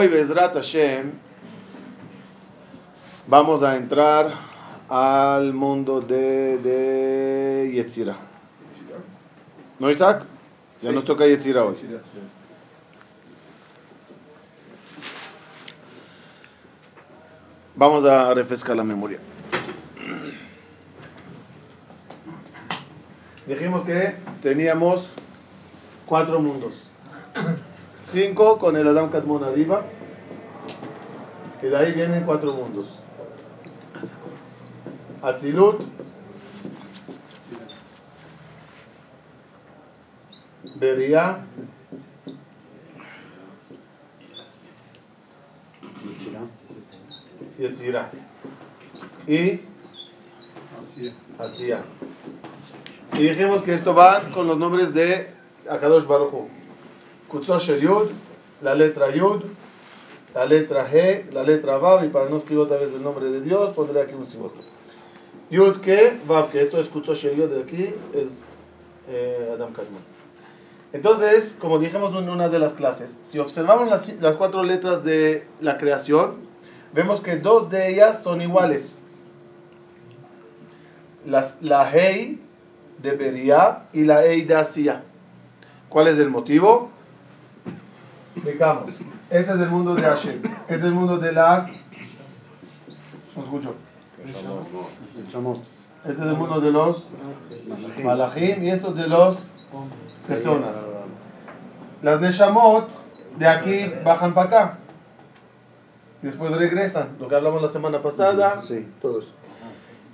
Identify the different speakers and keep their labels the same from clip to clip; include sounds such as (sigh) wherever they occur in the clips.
Speaker 1: Hoy, Bezrat Hashem, vamos a entrar al mundo de, de Yetzira. ¿No, Isaac? Ya nos toca Yetzira hoy. Vamos a refrescar la memoria. Dijimos que teníamos cuatro mundos. (coughs) Cinco con el Adam Kadmon arriba. Y de ahí vienen cuatro mundos. Atzilut. Beria. Yetzirah. Y Asía. Y dijimos que esto va con los nombres de Akadosh Baruch Hu. Kutzosh el Yud, la letra Yud, la letra G, la letra Vav, y para no escribir otra vez el nombre de Dios, pondré aquí un símbolo. Yud que, Vav que, esto es Kutzosh el Yud de aquí, es eh, Adam Kadmon. Entonces, como dijimos en una de las clases, si observamos las, las cuatro letras de la creación, vemos que dos de ellas son iguales. Las, la Hei de Beria y la Hei de Asia. ¿Cuál es el motivo? Explicamos. Este es el mundo de Hashem. Este es el mundo de las. No escucho. Este es el mundo de los Malachim y estos de los personas. Las Neshamot de aquí bajan para acá. Después regresan. Lo que hablamos la semana pasada.
Speaker 2: Sí.
Speaker 1: Todo eso.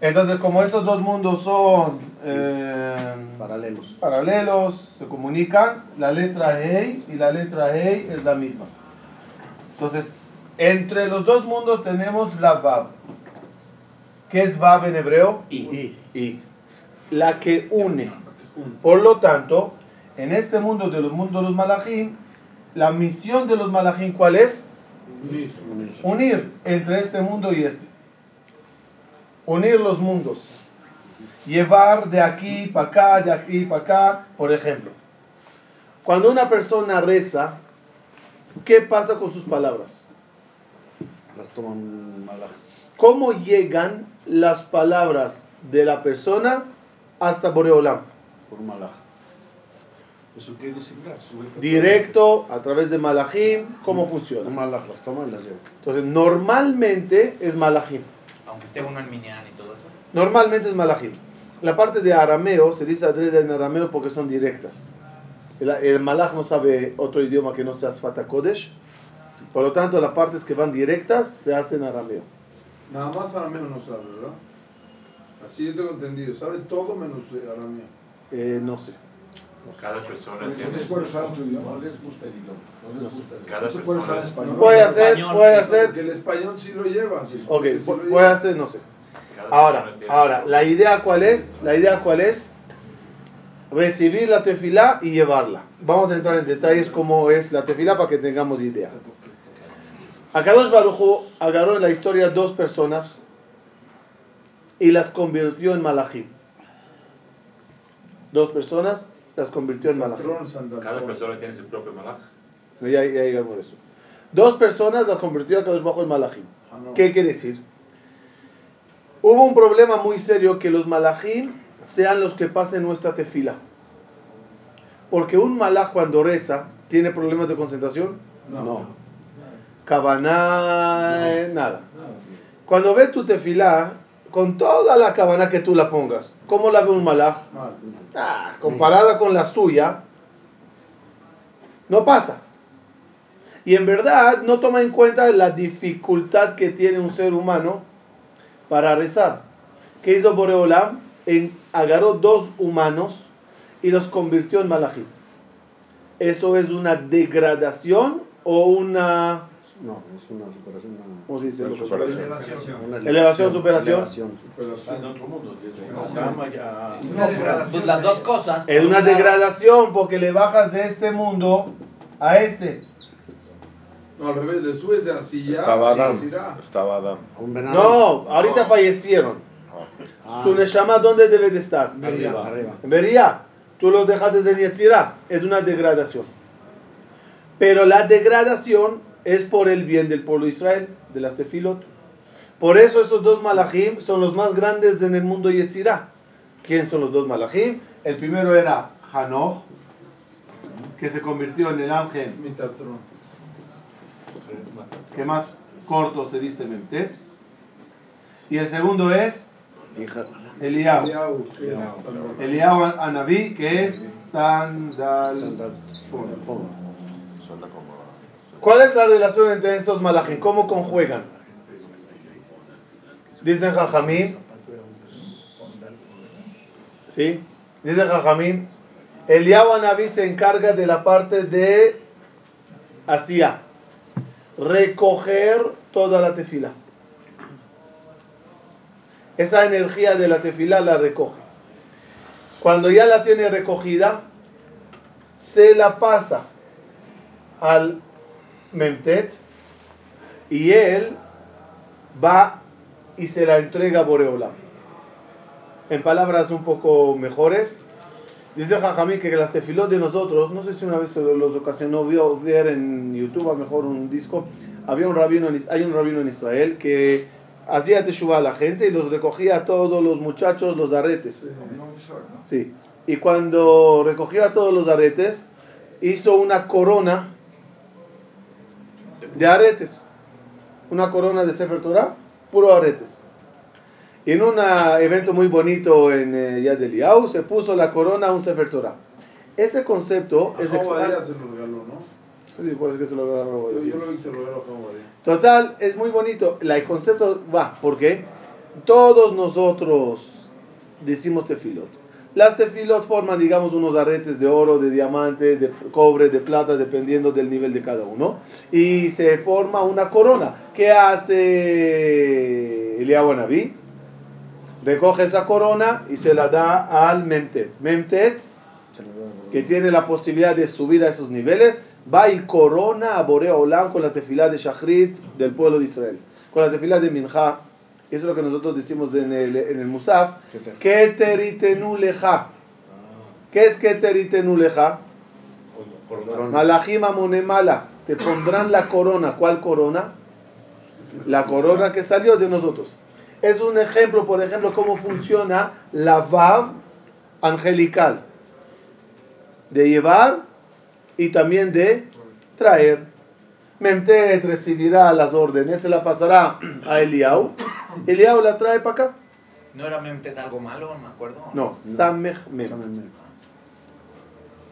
Speaker 1: Entonces, como estos dos mundos son eh,
Speaker 2: Paralelos.
Speaker 1: paralelos, se comunican, la letra Hei y la letra Hei es la misma. Entonces, entre los dos mundos tenemos la Vav. ¿Qué es Vav en hebreo?
Speaker 2: Y.
Speaker 1: I. La que une. Por lo tanto, en este mundo de los mundos de los malachim, la misión de los malachim, ¿cuál es? Unir entre este mundo y este. Unir los mundos. Llevar de aquí para acá, de aquí para acá, por ejemplo. Cuando una persona reza, ¿qué pasa con sus palabras?
Speaker 2: Las toman malaj.
Speaker 1: ¿Cómo llegan las palabras de la persona hasta Boreolam?
Speaker 2: Por malaj.
Speaker 1: Directo, a través de Malachim, ¿cómo
Speaker 2: Un
Speaker 1: funciona?
Speaker 2: malaj las toma y las lleva.
Speaker 1: Entonces, normalmente es Malachim.
Speaker 3: Aunque esté uno en Minyan y todo eso.
Speaker 1: Normalmente es Malachim. La parte de arameo se dice adrede en arameo porque son directas. El, el no sabe otro idioma que no sea Sfata Kodesh. Por lo tanto, las partes que van directas se hacen en arameo.
Speaker 4: Nada más arameo no sabe, ¿verdad? Así yo tengo entendido. Sabe todo menos arameo.
Speaker 1: Eh, no sé.
Speaker 5: Cada persona tiene
Speaker 6: no
Speaker 5: su-
Speaker 6: puede usar otro idioma, no les gusta el idioma. No les gusta el
Speaker 5: Cada
Speaker 6: idioma. No se puede usar
Speaker 5: persona-
Speaker 6: español.
Speaker 1: Puede hacer,
Speaker 3: español,
Speaker 1: puede hacer.
Speaker 4: Porque el español sí lo lleva. sí,
Speaker 1: Ok,
Speaker 4: porque sí lo
Speaker 1: pu-
Speaker 4: lleva.
Speaker 1: puede hacer, no sé.
Speaker 5: cada
Speaker 1: Ahora, ahora, la idea cuál es? La idea cuál es? Recibir la tefilá y llevarla. Vamos a entrar en detalles cómo es la tefilá para que tengamos idea. Akadosh Baruj Hu agarró en la historia dos personas y las convirtió en malachim. Dos personas las convirtió en
Speaker 4: Santa
Speaker 5: Cada persona tiene su propio malaj.
Speaker 1: Ya, ya llegamos a eso. Dos personas las convirtió a Kadosh Hu en malachim.
Speaker 4: Ah, no.
Speaker 1: ¿Qué quiere decir? Hubo un problema muy serio que los malachim sean los que pasen nuestra tefila. Porque un malach cuando reza tiene problemas de concentración,
Speaker 4: No.
Speaker 1: cabana, eh, nada. Cuando ve tu tefila, con toda la cabana que tú la pongas, ¿cómo la ve un malach?
Speaker 4: Mal.
Speaker 1: Ah, comparada con la suya, no pasa. Y en verdad no toma en cuenta la dificultad que tiene un ser humano para rezar. ¿Qué hizo Boreolam? Agarró dos humanos y los convirtió en malachim. ¿Eso es una degradación o una...
Speaker 2: No, es una superación. Una,
Speaker 1: ¿Cómo se dice?
Speaker 5: Una superación.
Speaker 2: una
Speaker 1: Elevación, superación.
Speaker 2: elevación.
Speaker 4: Superación.
Speaker 6: En otro mundo,
Speaker 3: Pues las dos cosas.
Speaker 1: Es una degradación porque le bajas de este mundo a este.
Speaker 4: No, al revés, le subes de así ya.
Speaker 7: Estaba Adam. Estaba Adam.
Speaker 1: No, ahorita fallecieron.
Speaker 2: Ah,
Speaker 1: Su Neshama, ¿dónde debe de estar?
Speaker 2: arriba. arriba.
Speaker 1: Beria, tú los dejaste de Yetzirah, es una degradación. Pero la degradación es por el bien del pueblo de Israel, de las tefilot. Por eso esos dos malachim son los más grandes en el mundo Yetzirah. ¿Quién son los dos malachim? El primero era Hanoch, que se convirtió en el ángel que más corto se dice Memtet. Y el segundo es.
Speaker 4: Eliau.
Speaker 1: Eliab Anabí, que es Sandal. ¿Cuál es la relación entre estos malachim? ¿Cómo conjuegan? Dicen Jajamín. ¿Sí? Dice Jajamín. Eliab Anabí se encarga de la parte de Asia. Recoger toda la tefila. Esa energía de la tefila la recoge. Cuando ya la tiene recogida, se la pasa al Memtet y él va y se la entrega a Boreola. En palabras un poco mejores, dice Jajamí que las tefilot de nosotros, no sé si una vez se los ocasionó vio- ver en YouTube, a mejor un disco, había un rabino, hay un rabino en Israel que hacía teshuva a la gente y los recogía a todos los muchachos los aretes. Sí. Y cuando recogió a todos los aretes, hizo una corona de aretes. Una corona de Sefer Torah, puro aretes. En un ah, evento muy bonito en eh, Yad Eliyahu se puso la corona a un Sefer Torah. Ese concepto
Speaker 4: A
Speaker 1: es
Speaker 4: Jobadía
Speaker 1: extraño.
Speaker 4: se lo regaló, ¿no?
Speaker 1: Sí, puede que se lo agarró,
Speaker 4: Yo, yo lo vi que se lo Jobadía.
Speaker 1: Total, es muy bonito. La- El concepto va, porque todos nosotros decimos tefilot. Las tefilot forman, digamos, unos aretes de oro, de diamante, de cobre, de plata, dependiendo del nivel de cada uno. Y se forma una corona. ¿Qué hace Eliyahu Anabí? Recoge esa corona y se la da al Memtet. Memtet que tiene la posibilidad de subir a esos niveles, va y corona a Borea Olam con la tefilá de Shachrit del pueblo de Israel, con la tefilá de Minja. Eso es lo que nosotros decimos en el, en el Musaf.
Speaker 2: Keter.
Speaker 1: Keteritenu leja. ¿Qué es Keteritenu leja?
Speaker 2: Corona.
Speaker 1: Malachim amonemala. Te pondrán la corona. ¿Cuál corona? La corona que salió de nosotros. Es un ejemplo, por ejemplo, cómo funciona la Vav angelical. De llevar y también de traer. Memtet recibirá las órdenes, se la pasará a Eliau. Eliau la trae para acá.
Speaker 3: ¿No era Memtet algo malo? No me acuerdo.
Speaker 1: No, Samech Mem.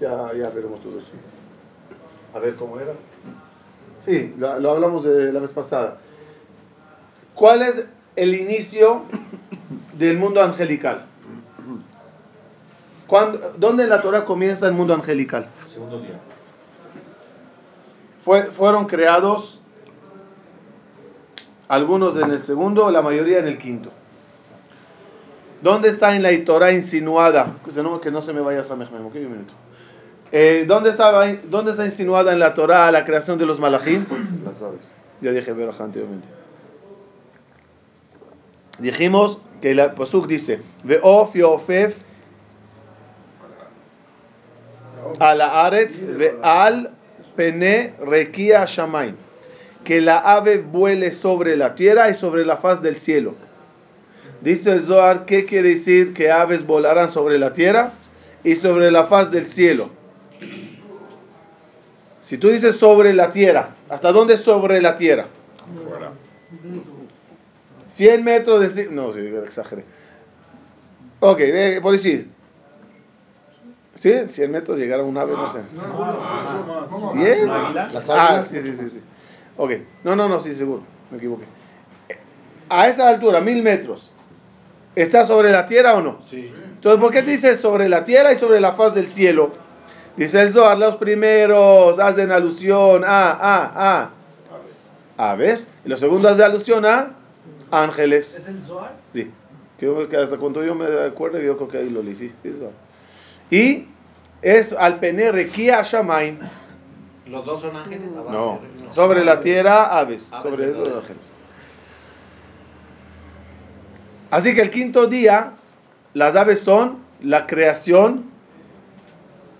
Speaker 1: Ya, ya veremos todo eso. A ver cómo era. Sí, lo, lo hablamos de la vez pasada. ¿Cuál es el inicio del mundo angelical? ¿Cuándo- ¿Dónde en la Torah comienza el mundo angelical?
Speaker 5: Segundo día.
Speaker 1: Fue- fueron creados algunos en el segundo, la mayoría en el quinto. ¿Dónde está en la Torah insinuada? Que no, que no se me vaya a Samech ¿ok? Un minuto. Eh, ¿dónde, estaba, ¿Dónde está insinuada en la Torah la creación de los malachim?
Speaker 2: Las aves.
Speaker 1: Ya dije Berajá anteriormente. Dijimos que el Pasuk dice: Ve'of yofef al haaretz ve'al pene rekia shamaim. Que la ave vuele sobre la tierra y sobre la faz del cielo. Dice el Zohar, ¿qué quiere decir que aves volarán sobre la tierra y sobre la faz del cielo? Si tú dices sobre la tierra, ¿hasta dónde sobre la tierra? 100 metros de... No, sí, exageré. Ok, ve, por decir. ¿Sí? 100 metros llegar a un ave, no sé.
Speaker 4: Más.
Speaker 1: ¿100?
Speaker 2: Las
Speaker 1: Ah, sí, sí, sí, sí. Ok. No, no, no, sí, seguro. Me equivoqué. A esa altura, mil metros, ¿está sobre la tierra o no?
Speaker 6: Sí.
Speaker 1: Entonces, ¿por qué dice sobre la tierra y sobre la faz del cielo? Dice el Zohar, los primeros hacen alusión a, a, a aves. Y los segundos hacen alusión a ángeles.
Speaker 7: ¿Es el Zohar?
Speaker 1: Sí. Creo que hasta cuando yo me acuerdo, yo creo que ahí lo leí. Sí, sí, Zohar. Y es al pener Kia Shamaim.
Speaker 3: ¿Los dos son ángeles? Abajo
Speaker 1: No. Sobre la tierra, aves.
Speaker 3: Aves
Speaker 1: Sobre esos ángeles. Así que el quinto día, las aves son la creación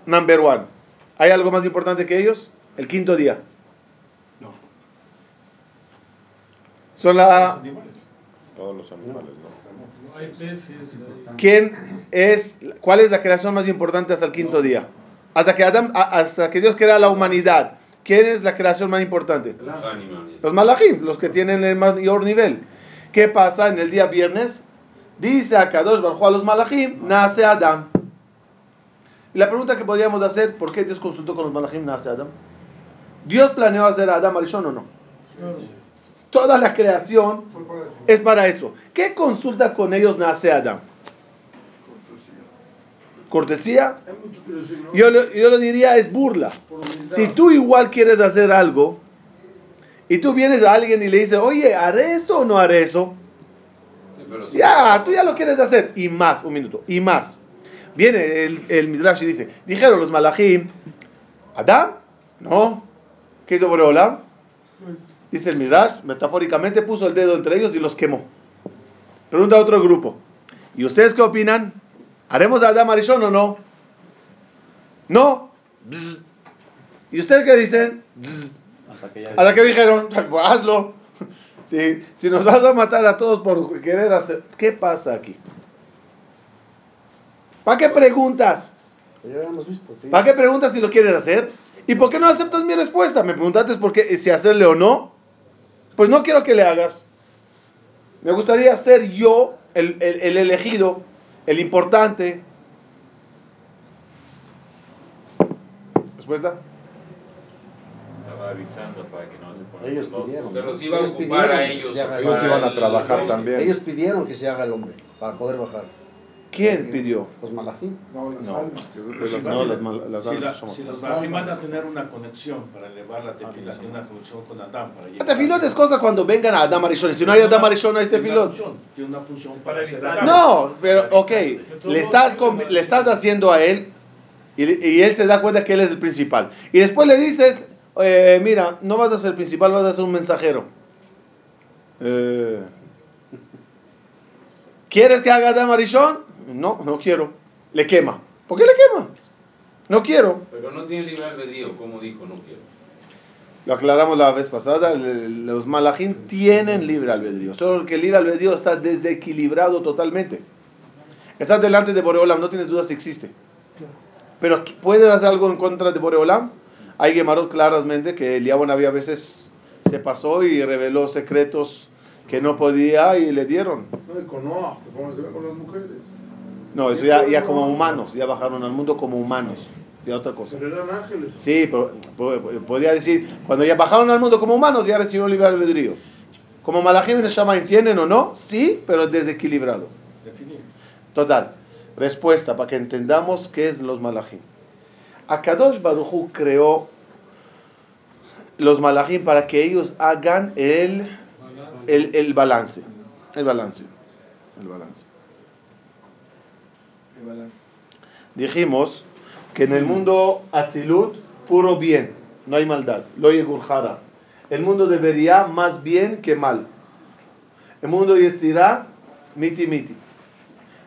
Speaker 1: number one. ¿Hay algo más importante que ellos? El quinto día.
Speaker 2: No.
Speaker 1: Son la...
Speaker 7: Todos los animales, ¿no?
Speaker 6: Hay peces.
Speaker 1: ¿Quién es, cuál es la creación más importante hasta el quinto día? Hasta que, Adam, hasta que Dios crea la humanidad. ¿Quién es la creación más importante?
Speaker 8: Los animales.
Speaker 1: Los malachim, los que tienen el mayor nivel. ¿Qué pasa en el día viernes? Dice a Kadosh a los malachim, nace Adam. Y la pregunta que podríamos hacer, ¿por qué Dios consultó con los malachim, nace Adam? ¿Dios planeó hacer a Adam Arishon o no? Toda la creación es para eso. ¿Qué consulta con ellos nace Adam? Cortesía. Yo, le- yo le diría es burla. Si tú igual quieres hacer algo y tú vienes a alguien y le dices, oye, ¿haré esto o no haré eso? Ya, tú ya lo quieres hacer. Y más, un minuto, y más. Viene el, el Midrash y dice, dijeron los malachim, ¿Adam? No. ¿Qué hizo Boreolam? Dice el Midrash, metafóricamente puso el dedo entre ellos y los quemó. Pregunta a otro grupo. ¿Y ustedes qué opinan? ¿Haremos a Adam Arishon o no? No. Bzz. ¿Y ustedes qué dicen? Bzz.
Speaker 2: Hasta que ya
Speaker 1: dijeron, pues (laughs) hazlo. (laughs) Si, si nos vas a matar a todos por querer hacer... ¿Qué pasa aquí? ¿Para qué preguntas?
Speaker 2: Ya habíamos visto. tío.
Speaker 1: ¿Para qué preguntas si lo quieres hacer? ¿Y por qué no aceptas mi respuesta? Me preguntaste por qué, si hacerle o no. Pues no quiero que le hagas. Me gustaría ser yo el, el- el elegido, el importante. ¿Respuesta?
Speaker 5: Estaba avisando para que no se pongan
Speaker 2: Ellos
Speaker 5: celosos.
Speaker 8: sí iba a
Speaker 2: Ellos
Speaker 8: ocupar a
Speaker 2: pidieron que
Speaker 8: ellos.
Speaker 2: se haga
Speaker 7: Ellos
Speaker 2: el-
Speaker 7: iban a trabajar
Speaker 8: el-
Speaker 7: también.
Speaker 2: Ellos pidieron que se haga el hombre para poder bajar.
Speaker 1: ¿Quién pidió?
Speaker 2: Los malajim.
Speaker 4: No, las
Speaker 1: No.
Speaker 4: almas.
Speaker 1: No, las, mal- las
Speaker 6: Si,
Speaker 1: almas
Speaker 6: la-
Speaker 1: somos
Speaker 6: si los van a tener una conexión para elevar la tefila, tiene una conexión con Adán. Para
Speaker 1: La tefilot es cosa cuando vengan a Adam Arishon. Si no hay Adam Arishon, no hay tefilot.
Speaker 6: Tiene una función
Speaker 3: Para.
Speaker 6: Adán.
Speaker 1: No, pero ok, le estás, le estás haciendo a él y, y él se da cuenta que él es el principal. Y después le dices, eh, mira, no vas a ser el principal, vas a ser un mensajero. Eh, ¿Quieres que haga Adam Arishon? No, no quiero. Le quema. ¿Por qué le quema? No quiero.
Speaker 8: Pero no tiene libre albedrío, como dijo, no quiero.
Speaker 1: Lo aclaramos la vez pasada, los malajim tienen libre albedrío, solo que el libre albedrío está desequilibrado totalmente. Estás delante de Boreolam, no tienes dudas si existe. Pero ¿puedes hacer algo en contra de Boreolam? Hay Gemarot claramente que Eliabon había veces se pasó y reveló secretos que no podía y le dieron.
Speaker 4: No, y con Noah, se pone se ve con las mujeres.
Speaker 1: No, eso ya, ya como humanos, ya bajaron al mundo como humanos, ya otra cosa.
Speaker 4: Pero eran ángeles.
Speaker 1: Sí, pero po- po- podría decir, cuando ya bajaron al mundo como humanos, ya recibieron libre albedrío. Como Malachim y Neshama entienden o no, sí, pero desequilibrado.
Speaker 6: Definido.
Speaker 1: Total, respuesta para que entendamos qué es los Malachim. Akadosh Baruchu creó los Malachim para que ellos hagan el, el, el balance. El balance. El balance. Dijimos que en el mundo Atzilut, puro bien, no hay maldad. Lo Yegurjara. El mundo debería más bien que mal. El mundo Yetzirah, miti miti.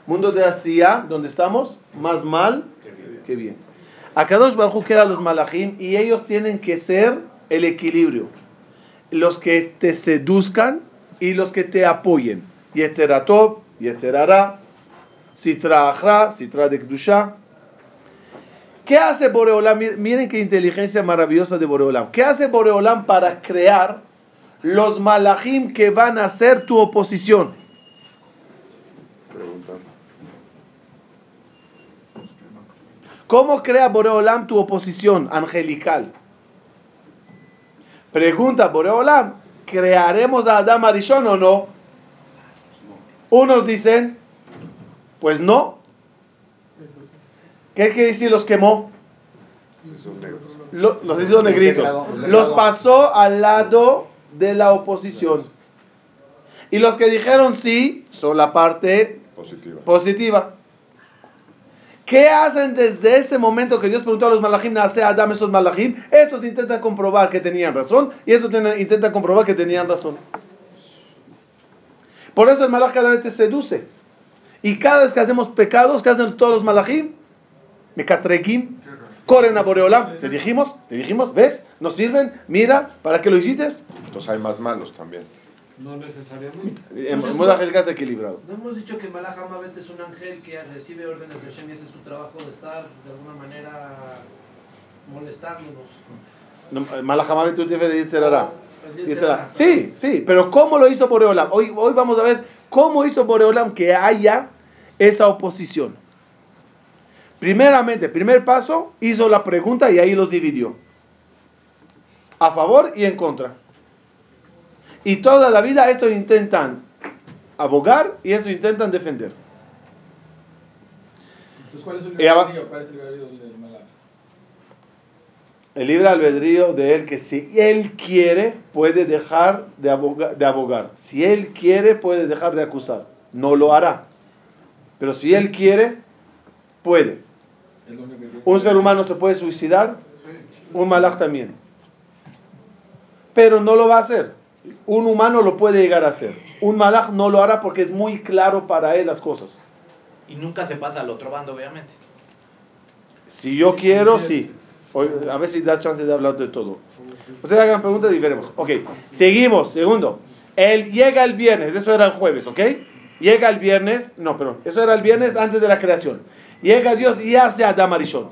Speaker 1: Mundo de Asia, donde estamos, más mal que bien. Akadosh Baruj crea los malachim y ellos tienen que ser el equilibrio. Los que te seduzcan y los que te apoyen. Yetzeratov, Yetzerara, Sitra Achra, Sitra de Kedusha. ¿Qué hace Boreolam? Mir- Miren qué inteligencia maravillosa de Boreolam. ¿Qué hace Boreolam para crear los malachim que van a ser tu oposición? ¿Cómo crea Boreolam tu oposición angelical? Pregunta Boreolam, ¿crearemos a Adam Arishon o no? Unos dicen, pues no. ¿Qué quiere decir los quemó?
Speaker 7: Si son negros.
Speaker 1: Lo- los hizo negritos. Los pasó al lado de la oposición. Y los que dijeron sí son la parte
Speaker 7: Positiva.
Speaker 1: positiva. ¿Qué hacen desde ese momento que Dios preguntó a los malachim, nace Adam esos malachim? Estos intentan comprobar que tenían razón y estos ten- intentan comprobar que tenían razón. Por eso el malach cada vez te seduce. Y cada vez que hacemos pecados, que hacen todos los malachim? Mekatrekim, corren a Boreolam. Te dijimos, te dijimos, ¿ves? Nos sirven, mira, ¿para qué lo hiciste?
Speaker 7: Entonces hay más malos también.
Speaker 9: No necesariamente.
Speaker 1: En el mundo angelical está equilibrado.
Speaker 10: No hemos dicho que Malach es un ángel que recibe órdenes de Hashem y ese es su trabajo de estar de alguna manera molestándonos.
Speaker 1: No, tú te dice hará.
Speaker 10: El
Speaker 1: Dice
Speaker 10: Yetzirah.
Speaker 1: la- Sí, sí, pero ¿cómo lo hizo Boreolam? Hoy, hoy vamos a ver cómo hizo Boreolam que haya esa oposición. Primeramente, primer paso, hizo la pregunta y ahí los dividió. A favor y en contra. Y toda la vida esto intentan abogar y esto intentan defender.
Speaker 11: Entonces, ¿cuál es el
Speaker 1: Y
Speaker 11: albedrío? ¿Cuál es el?
Speaker 1: El libre albedrío de él que si él quiere puede dejar de aboga- de abogar. Si él quiere puede dejar de acusar. No lo hará. Pero si él quiere, puede. Un ser humano se puede suicidar, un malaj también. Pero no lo va a hacer. Un humano lo puede llegar a hacer. Un malaj no lo hará porque es muy claro para él las cosas.
Speaker 3: Y nunca se pasa al otro bando, obviamente.
Speaker 1: Si yo quiero, sí. Hoy- a ver si da chance de hablar de todo. Ustedes hagan preguntas y veremos. Ok, seguimos. Segundo. Él llega el viernes, eso era el jueves, ¿ok? Llega el viernes, no, perdón, eso era el viernes antes de la creación. Llega Dios y hace a Adam Arishon.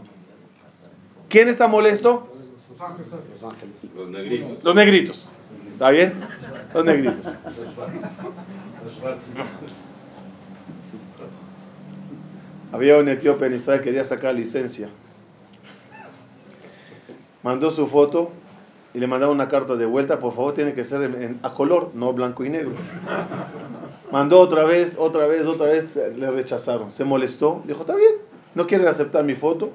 Speaker 1: ¿Quién está molesto?
Speaker 2: Los
Speaker 8: negritos.
Speaker 1: Los negritos. ¿Está bien? Los negritos. Había un etíope en Israel que quería sacar licencia. Mandó su foto y le mandaba una carta de vuelta. Por favor, tiene que ser a color, no blanco y negro. Mandó otra vez, otra vez, otra vez. eh, Le rechazaron. Se molestó. Dijo, está bien, no quieren aceptar mi foto.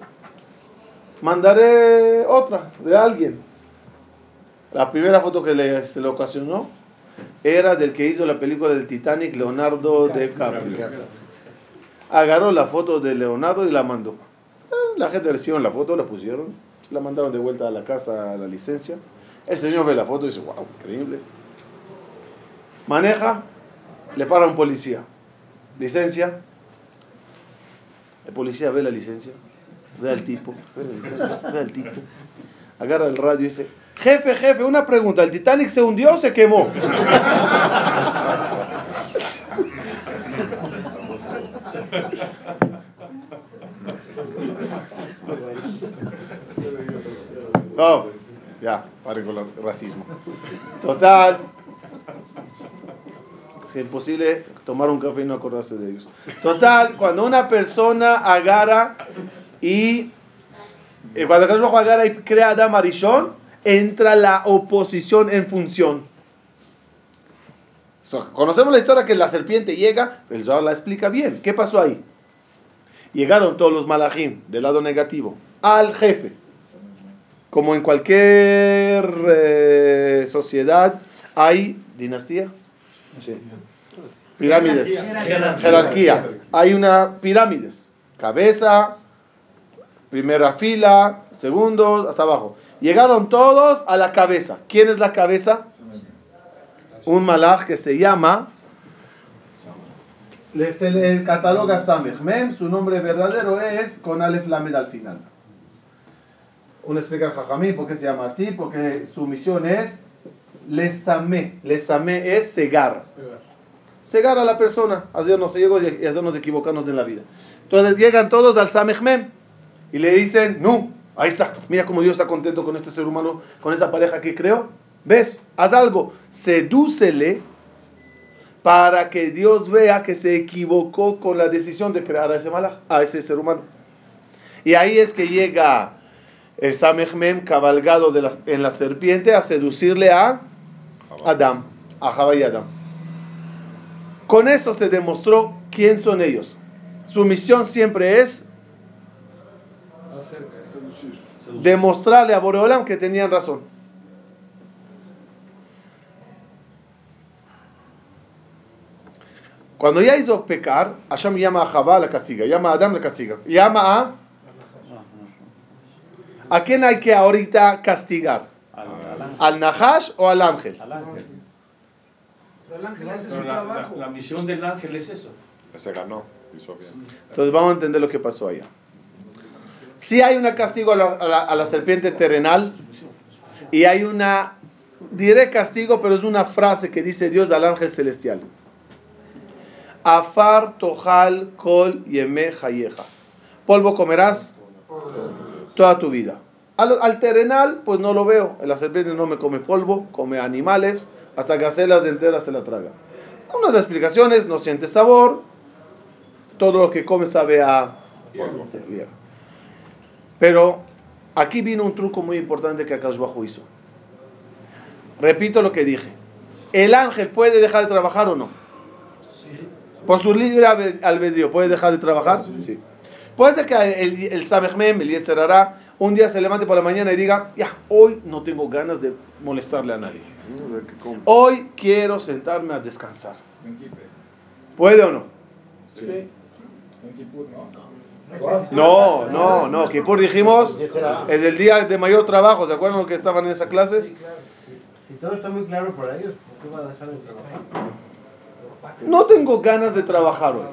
Speaker 1: Mandaré otra de alguien. La primera foto que le, se le ocasionó era del que hizo la película del Titanic, Leonardo DiCaprio. Agarró la foto de Leonardo y la mandó. Eh, La gente recibió la foto, la pusieron, la mandaron de vuelta a la casa a la licencia. El señor ve la foto y dice, wow, increíble. Maneja, le para un policía. Licencia. El policía ve la licencia, ve al tipo, ve la licencia, ve al tipo. Agarra el radio y dice, jefe, jefe, una pregunta, ¿el Titanic se hundió o se quemó? Oh, ya, pare con el racismo. Total. Es imposible tomar un café y no acordarse de ellos. Total, cuando una persona agarra y. eh, Cuando agarra y crea Adam Arishon, entra la oposición en función. Conocemos la historia que la serpiente llega, el Zohar la explica bien. ¿Qué pasó ahí? Llegaron todos los malajim del lado negativo al jefe. Como en cualquier eh, sociedad hay dinastía, pirámides,
Speaker 3: Jerarquía.
Speaker 1: jerarquía. Hay una pirámides, cabeza, primera fila, segundos, hasta abajo. Llegaron todos a la cabeza. ¿Quién es la cabeza? Un malaj que se llama le- se le cataloga Samech Mem, su nombre verdadero es con Aleph Lamed al final. Uno explica el Jajamí por qué se llama así, porque su misión es Lesame. Lesame es cegar. Cegar a la persona, hacernos y hacernos equivocarnos en la vida. Entonces llegan todos al Samech Mem y le dicen, no, ahí está, mira cómo Dios está contento con este ser humano, con esta pareja que creó. ¿Ves? Haz algo, sedúcele para que Dios vea que se equivocó con la decisión de crear a ese malaj, a ese ser humano. Y ahí es que llega el cabalgado de la- en la serpiente a seducirle a Adam, a Java y Adam. Con eso se demostró quién son ellos. Su misión siempre es demostrarle a Boreolam que tenían razón. Cuando ya hizo pecar, Hashem llama a Jabá la castiga, llama a Adam la castiga, llama a... ¿A quién hay que ahorita castigar? ¿Al Nahash o al ángel?
Speaker 10: Pero el ángel hace su
Speaker 6: la, la-
Speaker 10: trabajo.
Speaker 6: la misión del ángel es eso.
Speaker 7: Se ganó, hizo bien.
Speaker 1: Entonces vamos a entender lo que pasó allá. Si hay un castigo a la, a la- a la serpiente terrenal y hay una diré castigo, pero es una frase que dice Dios al ángel celestial. Afar tojal kol yeme hayeja. Polvo comerás toda tu vida. Al, al terrenal, pues no lo veo. La serpiente no me come polvo, come animales, hasta gacelas enteras se la traga. Unas explicaciones, no siente sabor, todo lo que come sabe a polvo. Pero aquí vino un truco muy importante que Akash Bajo hizo. Repito lo que dije. ¿El ángel puede dejar de trabajar o no? Por su libre albe- albedrío, ¿puede dejar de trabajar? Sí. Puede ser que el, el Samechmem, el Yetzer Hara, un día se levante por la mañana y diga, ya, hoy no tengo ganas de molestarle a nadie. Hoy quiero sentarme a descansar. ¿Puede o no?
Speaker 11: En Kipur, ¿no?
Speaker 1: No, no, no. Kippur dijimos es el día de mayor trabajo. ¿Se acuerdan los que estaban en esa clase?
Speaker 10: Sí, claro.
Speaker 2: Si todo está muy claro para ellos, ¿por qué va a dejar de trabajar?
Speaker 1: No tengo ganas de trabajar hoy.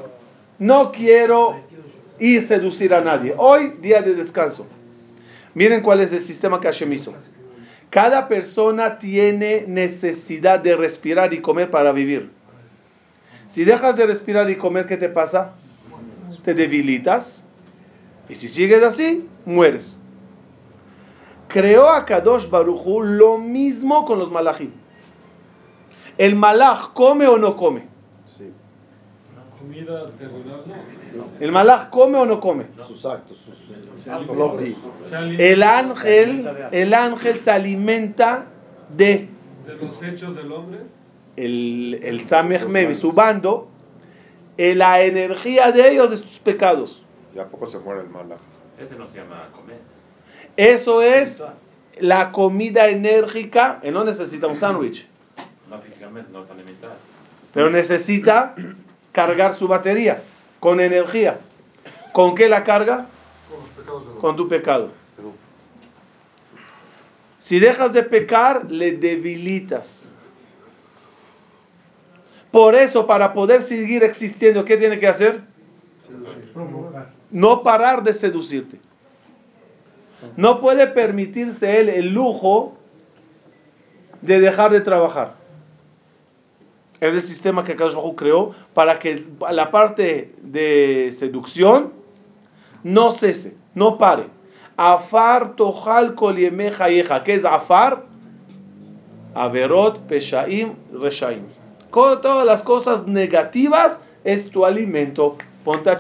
Speaker 1: No quiero ir seducir a nadie. Hoy, día de descanso. Miren cuál es el sistema que Hashem hizo. Cada persona tiene necesidad de respirar y comer para vivir. Si dejas de respirar y comer, ¿qué te pasa? Te debilitas. Y si sigues así, mueres. Creó a Kadosh Baruchu lo mismo con los malachim. ¿El malach come o no come?
Speaker 4: Comida terrenal,
Speaker 1: ¿El malach come o no come?
Speaker 2: Sus actos, sus
Speaker 4: no.
Speaker 1: El ángel, el ángel se alimenta de
Speaker 4: de los hechos del hombre.
Speaker 1: el, el Samech Mem y su bando, eh, la energía de ellos es tus pecados.
Speaker 7: ¿Y a poco se muere el malaj?
Speaker 5: Ese no se llama comer.
Speaker 1: Eso es la comida enérgica. Él no necesita un sándwich,
Speaker 5: No físicamente, no es alimentar.
Speaker 1: pero necesita cargar su batería con energía. ¿Con qué la carga?
Speaker 4: Con.
Speaker 1: Con tu pecado. Si dejas de pecar, le debilitas. Por eso, para poder seguir existiendo, ¿qué tiene que hacer? No parar de seducirte. No puede permitirse él el lujo de dejar de trabajar. Es el sistema que Akadosh Baruj creó para que la parte de seducción no cese, no pare. Afar tojal kol. ¿Qué es afar? Averot, peshaim, reshaim. Todas las cosas negativas es tu alimento. Ponte a.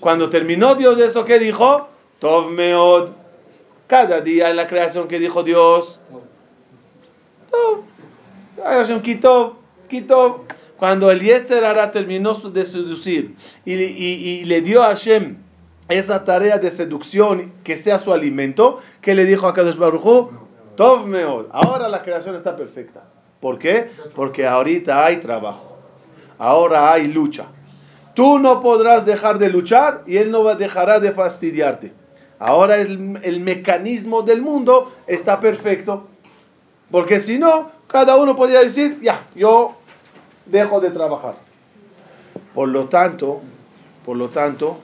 Speaker 1: Cuando terminó Dios eso, ¿qué dijo? Tov meod. Cada día en la creación que dijo Dios. Tov. Hashem, Kitov, Kitov. Cuando el Yetzer Hara terminó de seducir y, y- le dio a Hashem esa tarea de seducción que sea su alimento, ¿qué le dijo a Kadosh Baruj? Tov meod. Ahora la creación está perfecta. ¿Por qué? Porque ahorita hay trabajo. Ahora hay lucha. Tú no podrás dejar de luchar y él no dejará de fastidiarte. Ahora el, el mecanismo del mundo está perfecto. Porque si no, cada uno podría decir, ya, yo dejo de trabajar. Por lo tanto, por lo tanto,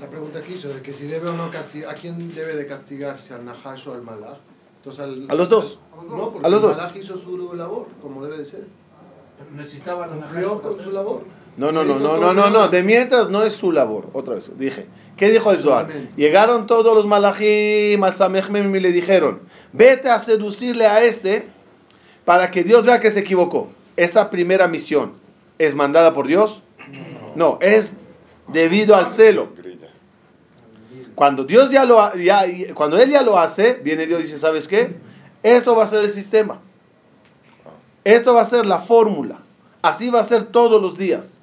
Speaker 9: La pregunta que hizo de que si debe o no castigar, ¿a quién debe de castigarse? ¿Al Nahash o al Malach? Entonces, al,
Speaker 1: A los dos.
Speaker 9: No, porque
Speaker 1: A los
Speaker 9: el
Speaker 1: dos.
Speaker 9: Malach hizo su labor, como debe de ser.
Speaker 10: Necesitaba la
Speaker 9: Cumplió con su labor.
Speaker 1: No, no, no, no, no, no, no. De mientras no es su labor. Otra vez, dije. ¿Qué dijo el Zohar? Llegaron todos los malachim al Samechmem y le dijeron, vete a seducirle a este para que Dios vea que se equivocó. Esa primera misión es mandada por Dios. No, es debido al celo. Cuando Dios ya lo ya, cuando él ya lo hace, viene Dios y dice, ¿sabes qué? Esto va a ser el sistema. Esto va a ser la fórmula. Así va a ser todos los días.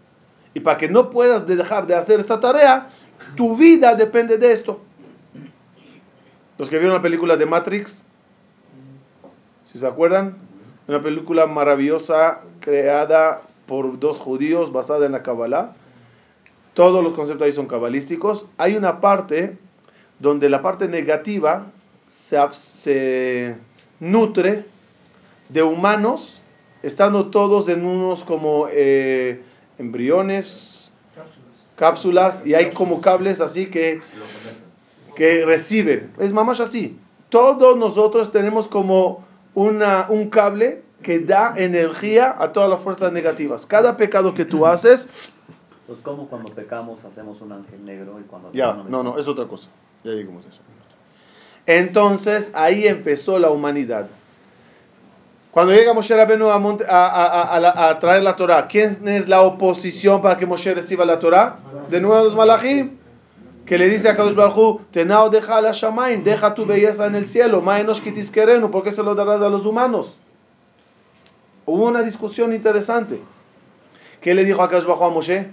Speaker 1: Y para que no puedas de- dejar de hacer esta tarea, tu vida depende de esto. Los que vieron la película de Matrix, si se acuerdan, una película maravillosa creada por dos judíos basada en la Kabbalah. Todos los conceptos ahí son cabalísticos. Hay una parte donde la parte negativa se, se nutre de humanos, estando todos en unos como eh, embriones, cápsulas, y hay como cables así que, que reciben. Es mamás así. Todos nosotros tenemos como una, un cable que da energía a todas las fuerzas negativas. Cada pecado que tú haces,
Speaker 12: Pues como cuando pecamos hacemos un ángel negro y cuando
Speaker 1: ya,
Speaker 12: hacemos
Speaker 1: no, no, es otra cosa. Ya llegamos a eso. Entonces ahí empezó la humanidad. Cuando llega Moshe Rabbeinu a, a, a- a- traer la Torah, ¿quién es la oposición para que Moshe reciba la Torah? De nuevo los malachim, que le dice a Kadosh Baruj Hu, Tenao deja la shamaim, deja tu belleza en el cielo, maenos kitis querenu, ¿por qué se lo darás a los humanos? Hubo una discusión interesante. ¿Qué le dijo a Kadosh Baruj Hu a Moshe?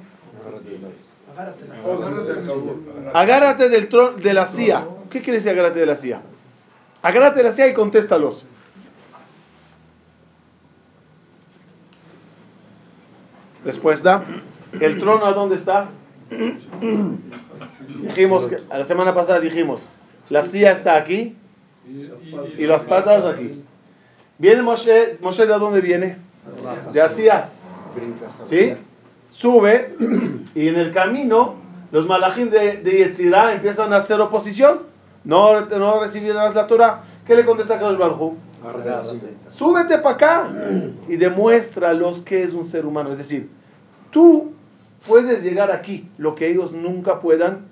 Speaker 1: Agárrate del tron, de la silla. ¿Qué quiere decir agárrate de la silla? Agárrate de la silla y contéstalos. Respuesta. ¿El trono a dónde está? Dijimos, que, la semana pasada dijimos, la silla está aquí y las patas aquí. ¿Viene Moshe? ¿Moshe de dónde viene? De Asia. ¿Sí? Sube y en el camino los malachim de, de empiezan a hacer oposición. No, no recibirás la Torah. ¿Qué le contesta Baruj Hu? Súbete para acá y demuéstralos que es un ser humano. Es decir, tú puedes llegar aquí, lo que ellos nunca puedan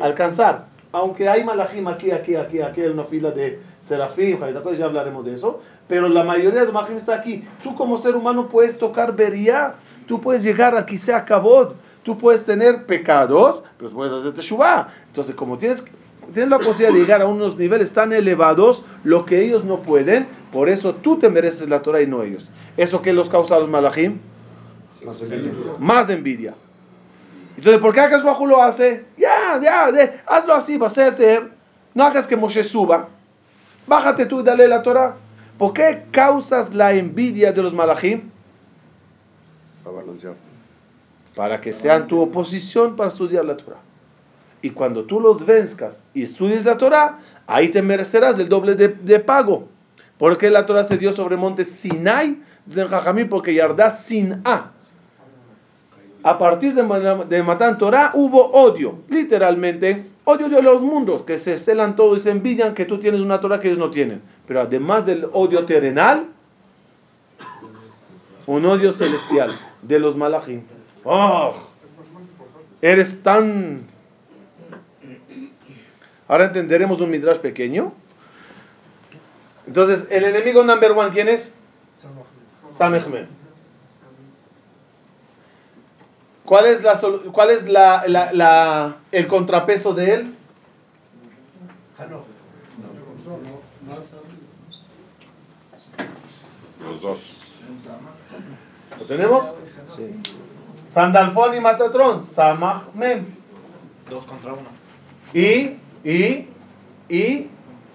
Speaker 1: alcanzar. Aunque hay malachim aquí, aquí, aquí, aquí, hay una fila de serafim, ya hablaremos de eso. Pero la mayoría de los malachim está aquí. Tú como ser humano puedes tocar vería, tú puedes llegar aquí sea cabot, tú puedes tener pecados, pero puedes hacer teshuvah. Entonces, como tienes, tienes la posibilidad de llegar a unos niveles tan elevados, lo que ellos no pueden, por eso tú te mereces la Torah y no ellos. ¿Eso qué los causa a los malachim? Más envidia. Entonces, ¿por qué Akash Bajú lo hace? Ya, ya, hazlo así, ser. No hagas que Moshe suba. Bájate tú y dale la Torah. ¿Por qué causas la envidia de los malachim?
Speaker 7: Para balancear.
Speaker 1: Para que sean tu oposición para estudiar la Torah. Y cuando tú los venzcas y estudies la Torah, ahí te merecerás el doble de, de pago. Porque la Torah se dio sobre el monte Sinai, porque Yardá sin A. A partir de, de Matán Torah hubo odio, literalmente, odio de los mundos, que se celan todos y se envidian que tú tienes una Torah que ellos no tienen. Pero además del odio terrenal, un odio celestial de los malachim. ¡Oh! Eres tan... Ahora entenderemos un midrash pequeño. Entonces, el enemigo number one, ¿quién es? Samechmed. ¿Cuál es, la, solu- cuál es la, la- la- el contrapeso de él?
Speaker 7: Los dos.
Speaker 1: ¿Lo tenemos? Sandalfón y Matatrón, Samach Mem.
Speaker 3: Dos contra uno.
Speaker 1: Y, y, y,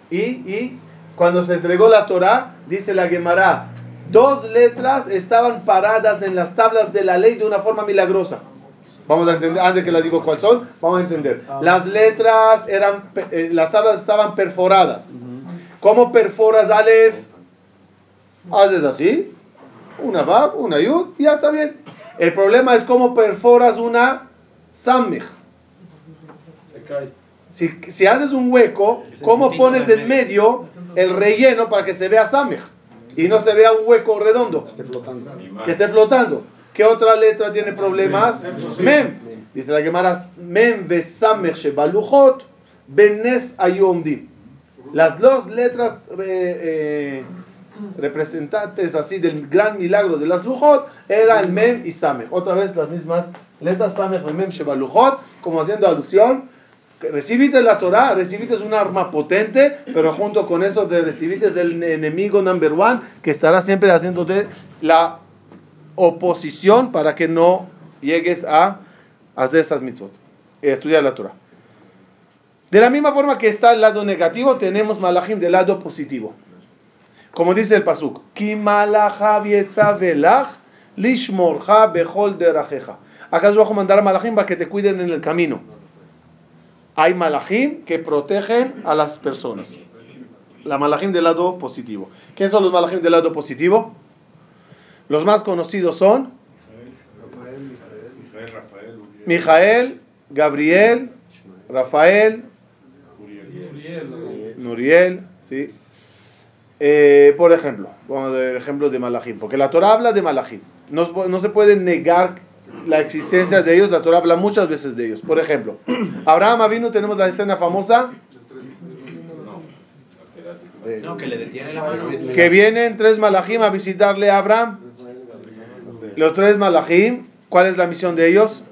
Speaker 1: y, y, cuando se entregó la Torah, dice la Gemara, dos letras estaban paradas en las tablas de la ley de una forma milagrosa. Vamos a entender, antes que les digo cuáles son, vamos a entender. Las letras eran, eh, las tablas estaban perforadas. ¿Cómo perforas Aleph? Haces así, una Vav, una Yud, y ya está bien. El problema es cómo perforas una Samech.
Speaker 4: Se cae.
Speaker 1: Si, si haces un hueco, ¿cómo pones en medio el relleno para que se vea Samech? Y no se vea un hueco redondo que esté flotando. ¿Qué otra letra tiene problemas? Mem. Dice la Gemara, Mem ve Samech shebaluchot benes ayomdim. Las dos letras eh, eh, representantes así del gran milagro de las lujot eran Mem y Samech. Otra vez las mismas letras Samech y Mem shebaluchot, como haciendo alusión que recibiste la Torah, recibiste un arma potente, pero junto con eso te recibiste del enemigo number one que estará siempre haciéndote la oposición para que no llegues a hacer estas mitzvot, estudiar la Torah. De la misma forma que está el lado negativo, tenemos malachim del lado positivo. Como dice el pasuk, Ki lishmorcha bechol derajeja. Acá os voy a mandar a malachim para que te cuiden en el camino. Hay malachim que protegen a las personas. La malachim del lado positivo. ¿Quiénes son los malachim del lado positivo? Los más conocidos son
Speaker 6: Mijael,
Speaker 1: Gabriel, Rafael,
Speaker 6: Uriel.
Speaker 1: Nuriel, ¿sí? Eh, por ejemplo, vamos a ver ejemplos de Malachim, porque la Torah habla de puede- no se puede negar la existencia de ellos, la Torah habla muchas veces de ellos. Por ejemplo, (clears throat) Abraham vino, tenemos la escena famosa
Speaker 3: No, que le detiene la mano.
Speaker 1: que vienen tres Malachim a visitarle a Abraham. Los tres Malachim, ¿cuál es la misión de ellos?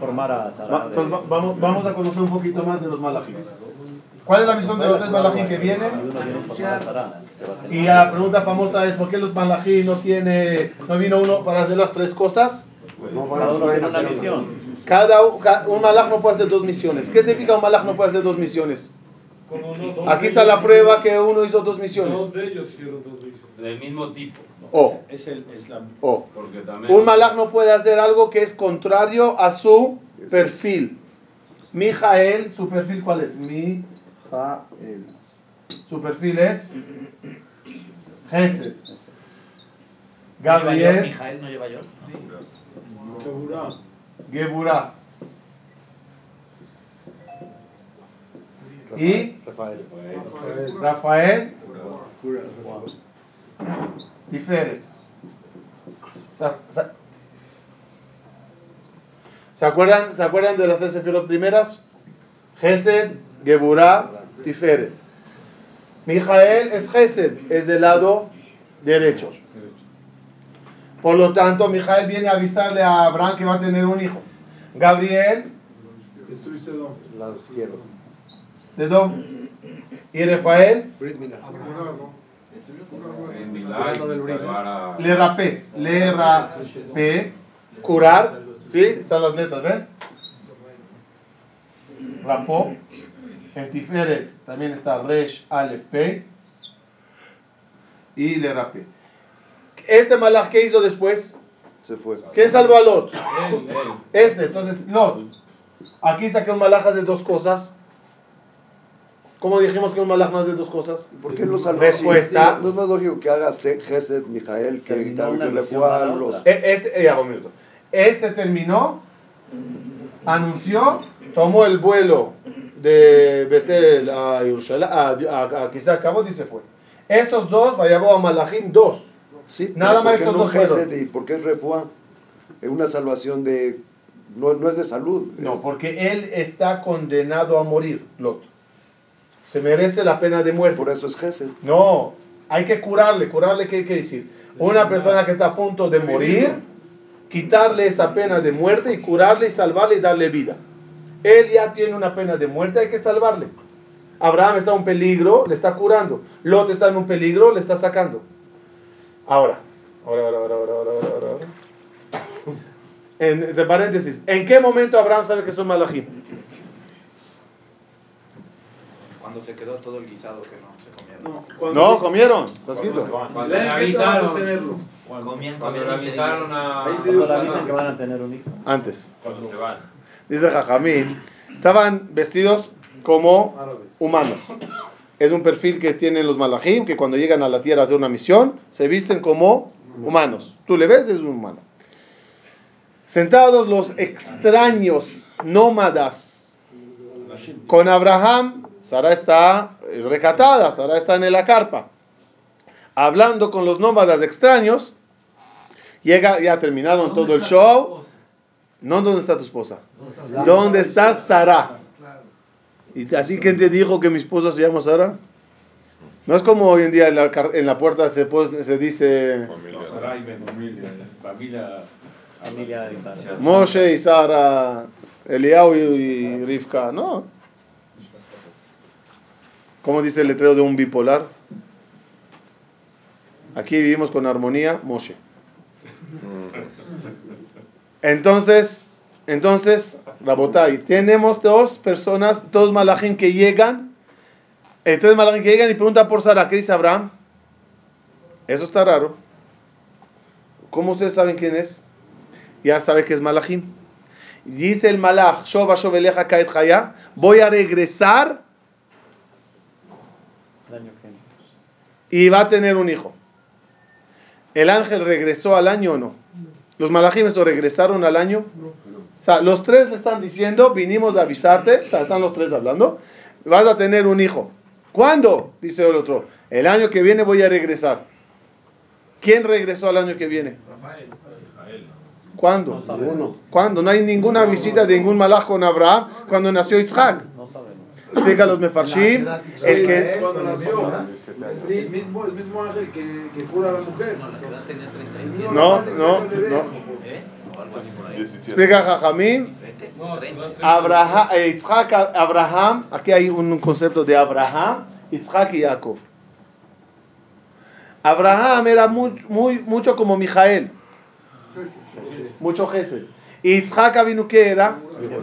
Speaker 12: Formar a
Speaker 1: Va-
Speaker 12: Sara.
Speaker 1: entonces va- vamos, vamos a conocer un poquito más de los Malachim. ¿Cuál es la misión de los tres Malachim que vienen? Y la pregunta famosa es ¿por qué los Malachim no tiene, no vino uno para hacer las tres cosas?
Speaker 12: Cada uno tiene una misión.
Speaker 1: Cada, un malach no puede hacer dos misiones. ¿Qué significa un malach no puede hacer dos misiones? Aquí está la prueba que uno hizo dos misiones.
Speaker 6: de ellos hicieron dos misiones.
Speaker 8: Del mismo tipo.
Speaker 1: O,
Speaker 6: Es, el,
Speaker 1: o. Un malach no puede hacer algo que es contrario a su perfil. Mijael, ¿su perfil cuál es? Mijael. Su perfil es Gesed. Gabriel,
Speaker 3: Mijael no lleva yo.
Speaker 4: Segura.
Speaker 1: Geburah. Y
Speaker 9: Rafael.
Speaker 1: Rafael, Tiferet. ¿Se, se- ¿se acuerdan, ¿Se acuerdan de las tres sefirot primeras? Gesed, Geburah, Tiferet. Mijael es Gesed, es del lado derecho. Por lo tanto, Mijael viene a avisarle a Abraham que va a tener un hijo. Gabriel.
Speaker 9: Lado izquierdo.
Speaker 1: Sedom. Y Rafael, Le rapé, le rapé, curar, ¿sí? Están las letras, ¿ven? Rapó. En Tiferet también está Resh, Aleph, P. Y le rapé. Este malach, ¿qué hizo después?
Speaker 7: Se fue.
Speaker 1: ¿Quién salvó a Lot?
Speaker 8: Él, él.
Speaker 1: Este, entonces, Lot. Aquí saqué un malach de dos cosas. ¿Cómo dijimos que un malach no hace dos cosas?
Speaker 7: ¿Por qué lo salvó?
Speaker 1: Respuesta.
Speaker 7: Sí, No es más lógico que haga Se- Gesed, Mijael, que que le fue a los...
Speaker 1: E- Este, eh, un minuto. Este terminó, anunció, tomó el vuelo de Betel a Yerushalayim, a, a, quizá y se fue. Estos dos, vayabó a Malachim, dos.
Speaker 7: Sí,
Speaker 1: Nada más
Speaker 7: ¿por qué
Speaker 1: estos
Speaker 7: no
Speaker 1: dos fueron?
Speaker 7: Y por qué es refuá? Es una salvación de... No, no es de salud.
Speaker 1: No,
Speaker 7: es-
Speaker 1: porque él está condenado a morir, Lot. Se merece la pena de muerte.
Speaker 7: Por eso es Gesed.
Speaker 1: No, hay que curarle. ¿Curarle qué quiere decir? Una persona que está a punto de morir, quitarle esa pena de muerte y curarle y salvarle y darle vida. Él ya tiene una pena de muerte, hay que salvarle. Abraham está en un peligro, le está curando. Lot está en un peligro, le está sacando. Ahora, ahora, ahora, ahora, ahora, ahora, ahora, ahora. En, de paréntesis, ¿en qué momento Abraham sabe que son malajim?
Speaker 3: Cuando se quedó todo el guisado que no se comieron.
Speaker 1: No, comieron, está escrito.
Speaker 8: Cuando le avisaron.
Speaker 4: tenerlo.
Speaker 3: Comían,
Speaker 8: Cuando
Speaker 3: comían
Speaker 8: le
Speaker 3: se
Speaker 8: avisaron a.
Speaker 4: Ahí sí
Speaker 12: Cuando le avisan que van a tener un hijo.
Speaker 1: Antes.
Speaker 5: Cuando se van.
Speaker 1: Dice Jajamín, estaban vestidos como humanos. Es un perfil que tienen los malajim, que cuando llegan a la tierra a hacer una misión, se visten como humanos. Tú le ves, es un humano. Sentados los extraños, nómadas, con Abraham, Sara está es recatada, Sara está en la carpa. Hablando con los nómadas extraños, llega, ya terminaron todo el show. No, ¿dónde está tu esposa? ¿Dónde está Sara? ¿Y a ti quién te dijo que mi esposa se llama Sara? No es como hoy en día en la, en la puerta se, se dice
Speaker 6: familia, familia.
Speaker 12: Sara.
Speaker 1: Moshe y Sara, Eliau y, y Rivka. No. ¿Cómo dice el letrero de un bipolar? Aquí vivimos con armonía, Moshe. Entonces, entonces, Rabotai, tenemos dos personas, dos malajim que llegan, eh, tres que llegan y preguntan por Sara, ¿qué dice Abraham? Eso está raro. ¿Cómo ustedes saben quién es? Ya sabe que es malajim. Dice el malach, Shoba Shobeleja Kaet Chaya, voy a regresar y va a tener un hijo. ¿El ángel regresó al año o no? ¿Los malajim estos regresaron al año? O sea, los tres le están diciendo, vinimos a avisarte, o sea, están los tres hablando, vas a tener un hijo. ¿Cuándo? Dice el otro. El año que viene voy a regresar. ¿Quién regresó al año que viene?
Speaker 10: Rafael.
Speaker 1: ¿Cuándo?
Speaker 7: Uno.
Speaker 1: ¿Cuándo? No hay ninguna visita de ningún malach con Abraham cuando nació Isaac. Explica los mefarshim. El que,
Speaker 4: Cuando nació, el mismo, el mismo ángel que, que cura a la mujer.
Speaker 3: No, la edad tenía 37.
Speaker 1: no, no, no.
Speaker 3: ¿Eh? O algo así por ahí.
Speaker 5: 17.
Speaker 1: Explica Jajamín.
Speaker 3: 20, 30.
Speaker 1: Abraham, eh, Isaac, Abraham, aquí hay un concepto de Abraham, Isaac y Jacob. Abraham era muy, muy, mucho como Mijael, mucho Gesed. Y Isaac vino que era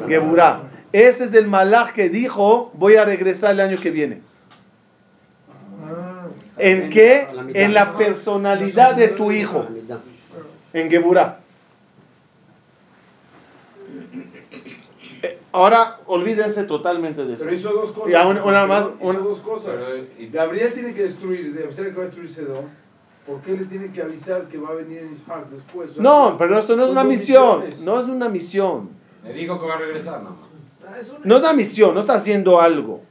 Speaker 1: Geburah. Ese es el malach que dijo, voy a regresar el año que viene. ¿En qué? En la personalidad de tu hijo, en Geburah. Eh, Ahora olvídense totalmente de eso.
Speaker 4: Pero hizo dos cosas.
Speaker 1: Y aún- una más,
Speaker 4: Hizo
Speaker 1: una-
Speaker 4: dos cosas.
Speaker 8: Pero, y-
Speaker 4: Gabriel tiene que destruir, de avisar que va a destruir Sedón. ¿Por qué le tiene que avisar que va a venir Isaac después? O sea,
Speaker 1: No, pero esto no es una misión.
Speaker 4: misiones.
Speaker 1: No es una misión.
Speaker 8: Me dijo que va a regresar nada
Speaker 1: No es una misión, no está haciendo algo.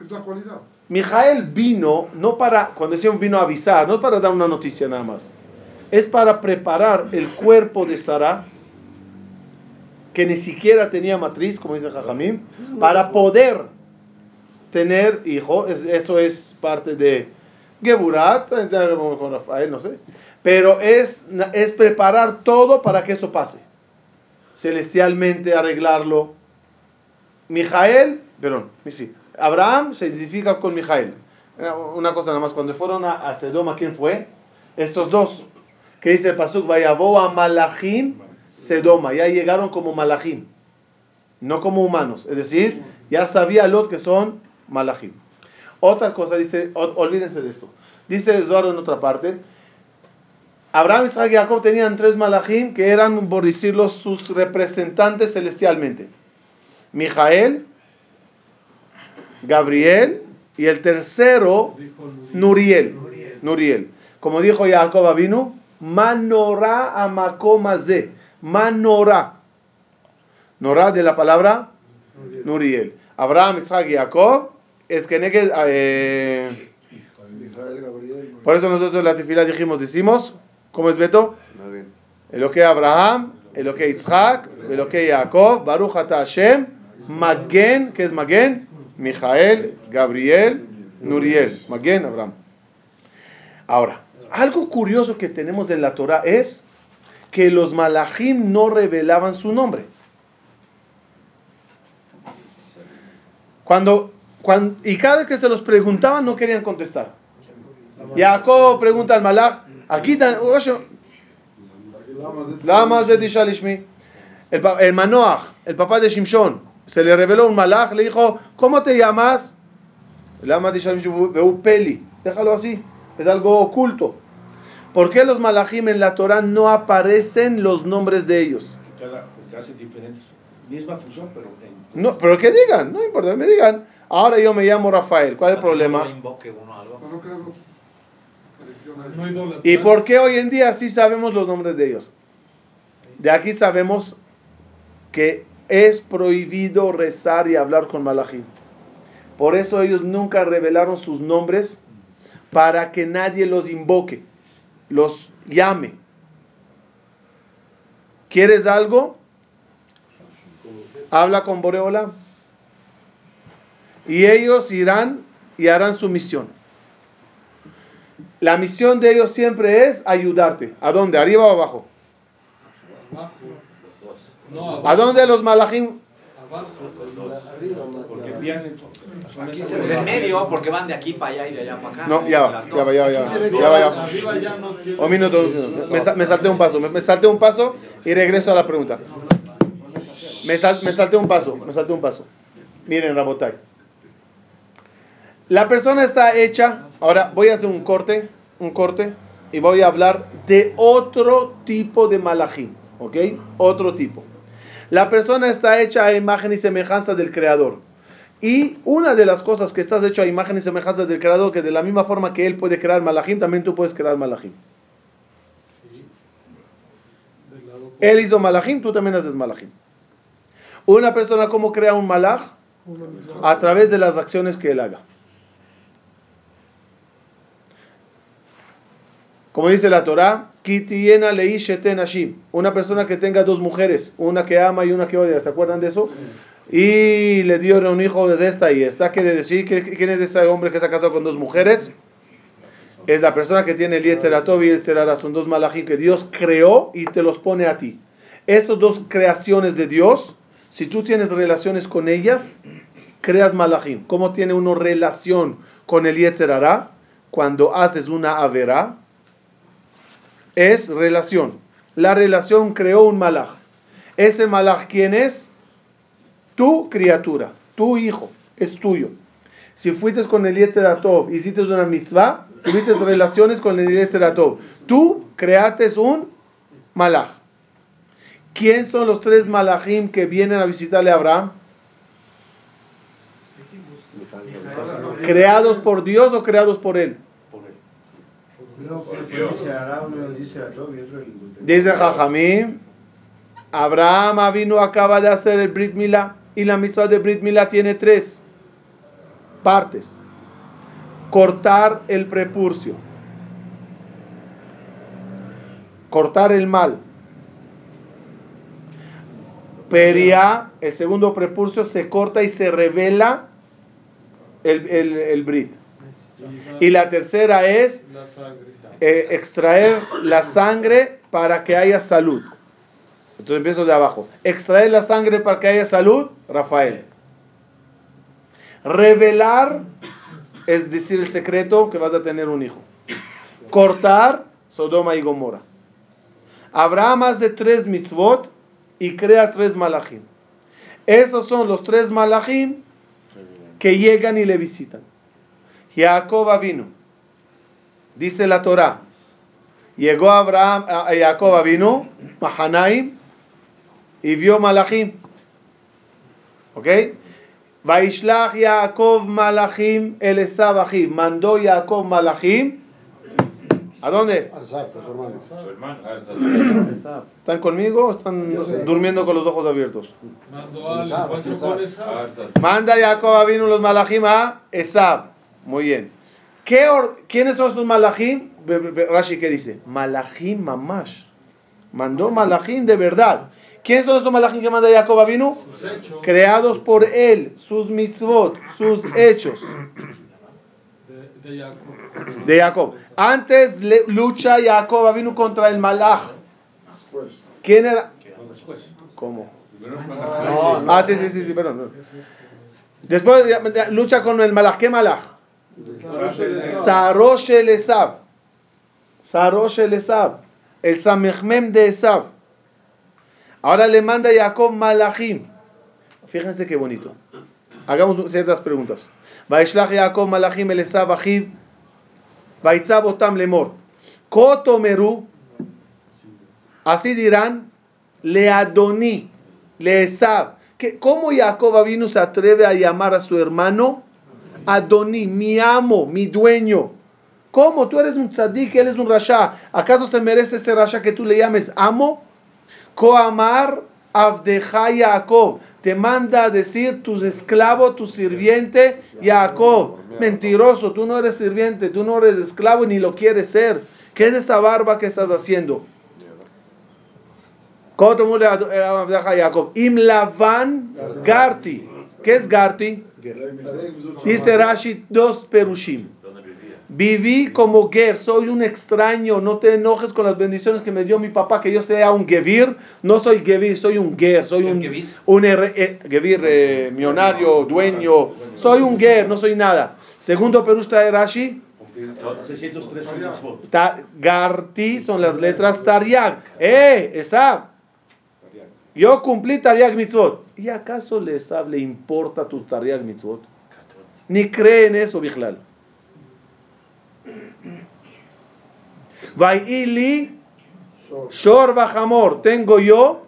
Speaker 9: Es la cualidad.
Speaker 1: Mijael vino, no para, cuando decimos vino a avisar, no es para dar una noticia nada más. Es para preparar el cuerpo de Sara, que ni siquiera tenía matriz, como dice Jajamim, para poder tener hijo. Es- eso es parte de Geburat, con Rafael, no sé. Pero es, es preparar todo para que eso pase. Celestialmente arreglarlo. Mijael, perdón, sí, Abraham se identifica con Mijael. Una cosa nada más, cuando fueron a, Sedoma, ¿quién fue? Estos dos, que dice el Pasuk, vayabó a Malachim, Sedoma, ya llegaron como Malachim, no como humanos, es decir, ya sabía Lot que son Malachim. Otra cosa, dice, ol- olvídense de esto, dice el Zohar en otra parte, Abraham, Isaac y Jacob tenían tres Malachim que eran, por decirlo, sus representantes celestialmente. Mijael, Gabriel y el tercero, Nuriel. Nuriel. Como dijo Jacob Avinu, Manorá amakomazé. Manorá. Norá de la palabra Nuriel. Abraham, Isaac y Jacob es que negue- eh, por eso nosotros en la tefila dijimos, decimos, ¿cómo es Beto? Eloque Abraham, Eloque Isaac, Eloque Jacob, Baruch Ata Hashem, Magen, ¿qué es Magen? Mijael, Gabriel, Nuriel, Magen, Abraham. Ahora, algo curioso que tenemos en la Torah es que los malachim no revelaban su nombre. Cuando, cuando, y cada vez que se los preguntaban no querían contestar. Jacob pregunta al malach, aquí de. El, el Manoach, el papá de Shimshon, se le reveló un malach, le dijo, ¿cómo te llamas? Peli. Déjalo así, es algo oculto. ¿Por qué los malachim en la Torah no aparecen los nombres de ellos?
Speaker 6: Diferentes, misma función, pero en...
Speaker 1: No, pero que digan, no importa, me digan. Ahora yo me llamo Rafael, ¿cuál es el
Speaker 3: No
Speaker 1: problema?
Speaker 3: invoque uno algo.
Speaker 9: No creemos.
Speaker 11: No idolatrar.
Speaker 1: ¿Y por qué hoy en día sí sabemos los nombres de ellos? De aquí sabemos que es prohibido rezar y hablar con malachim. Por eso ellos nunca revelaron sus nombres para que nadie los invoque, los llame. ¿Quieres algo? Habla con Boreola. Y ellos irán y harán su misión. La misión de ellos siempre es ayudarte. ¿A dónde? ¿Arriba o abajo?
Speaker 11: Abajo. No.
Speaker 1: ¿A dónde los malachim?
Speaker 11: Abajo.
Speaker 6: Porque
Speaker 3: Pues
Speaker 7: ve.
Speaker 3: en medio, porque van de aquí para allá y de allá para acá.
Speaker 1: No, ya va, ya va, ya va, ya va. Ya. Un minuto, un minuto. Me, sa- me salté un paso, me, me salté un paso y regreso a la pregunta. Me, sal- me salté un paso, me salté un paso. Miren, Rabotai. La persona está hecha, ahora voy a hacer un corte, un corte, y voy a hablar de otro tipo de malachim, ¿ok? Otro tipo. La persona está hecha a imagen y semejanza del Creador. Y una de las cosas que estás hecho a imagen y semejanza del Creador, que de la misma forma que Él puede crear malachim, también tú puedes crear malachim.
Speaker 11: Lado
Speaker 1: Él hizo malachim, tú también haces malachim. Una persona, ¿cómo crea un malach? A través de las acciones que él haga. Como dice la Torah, una persona que tenga dos mujeres, una que ama y una que odia, ¿se acuerdan de eso? Y le dio un hijo de esta y esta, quiere decir, ¿quién es ese hombre que se ha casado con dos mujeres? Es la persona que tiene el Yetzeratov y el Yetzerara, son dos malachim que Dios creó y te los pone a ti. Esas dos creaciones de Dios, si tú tienes relaciones con ellas, creas malachim. ¿Cómo tiene uno relación con el Yetzerara? Cuando haces una avera, es relación. La relación creó un malach. Ese malach, ¿quién es? Tu criatura, tu hijo, es tuyo. Si fuiste con el Yetzeratov, hiciste una mitzvah, tuviste relaciones con el Yetzeratov, tú creaste un malach. ¿Quién son los tres malachim que vienen a visitarle a Abraham? ¿Creados por Dios o creados por él?
Speaker 2: Dice
Speaker 1: Jajamim, Abraham vino acaba de hacer el Brit Milá y la mitzvah de Brit Milá tiene tres partes. Cortar el prepurcio. Cortar el mal. Peria, el segundo prepurcio, se corta y se revela el, el, el Brit. Y la tercera es eh, extraer la sangre para que haya salud. Entonces empiezo de abajo. Extraer la sangre para que haya salud, Rafael. Revelar es decir el secreto que vas a tener un hijo. Cortar, Sodoma y Gomorra. Abraham hace tres mitzvot y crea tres malachim. Esos son los tres malachim que llegan y le visitan. Jacob vino. Dice la Torah. Llegó Abraham, a a Jacob vino, Mahanaim, y vio Malachim. ¿Ok? Vaishlach Jacob Malachim el Esav achiv. Mandó Jacob Malachim. ¿A dónde?
Speaker 5: Ah,
Speaker 12: Esab.
Speaker 1: ¿Están conmigo o están durmiendo con los ojos abiertos? Manda Jacob vino los malachim a Esab. Muy bien. ¿Qué or- ¿Quiénes son esos be- Rashi, ¿qué dice? Malachim mamash. Mandó malachim de verdad. ¿Quiénes son esos malachim que manda Jacob vino?
Speaker 11: Sus hechos
Speaker 1: Creados por él, sus mitzvot, sus hechos
Speaker 11: de, de Jacob.
Speaker 1: de Jacob. Antes le- lucha Jacob vino contra el malach. ¿Quién era? ¿Cómo? Ah, sí, sí, sí, sí, perdón. Después lucha con el malach. ¿Qué malach? Sarosh el Esab. Sarosh el Esab. El Samechmem de Esab. Ahora le manda Jacob malachim. Fíjense qué bonito. Hagamos ciertas preguntas. Vaishlach Jacob malachim el Esab achiv. Vaitzab otam lemor. Kotomeru. Así dirán. Le Adoni. Le Esab. ¿Qué- ¿Cómo Jacob vino se atreve a llamar a su hermano? Adoní, mi amo, mi dueño. ¿Cómo? Tú eres un tzadik, él es un rasha. ¿Acaso se merece ese rasha que tú le llames amo? Koamar Avdeja Jacob. Te manda a decir tu esclavo, tu sirviente, Jacob. Mentiroso, tú no eres sirviente, tú no eres esclavo ni lo quieres ser. ¿Qué es esa barba que estás haciendo? Jacob. Im Lavan Garti. ¿Qué es Garti? Dice Rashi dos perushim. Viví como ger, soy un extraño, no te enojes con las bendiciones que me dio mi papá, que yo sea un gevir, no soy gevir, soy un ger, soy un, un er- eh, gevir, eh, millonario, dueño, soy un ger, no soy nada. Segundo perushta de Rashi,
Speaker 6: 613 mitzvot.
Speaker 1: ta- Garti son las letras Tariag. ¡Eh, Esab! Yo cumplí Tariag mitzvot. ¿Y acaso le Esab le importa tu Tariag mitzvot? Ni cree en eso, Bichlal. Vaili Shor Bajamor. Tengo yo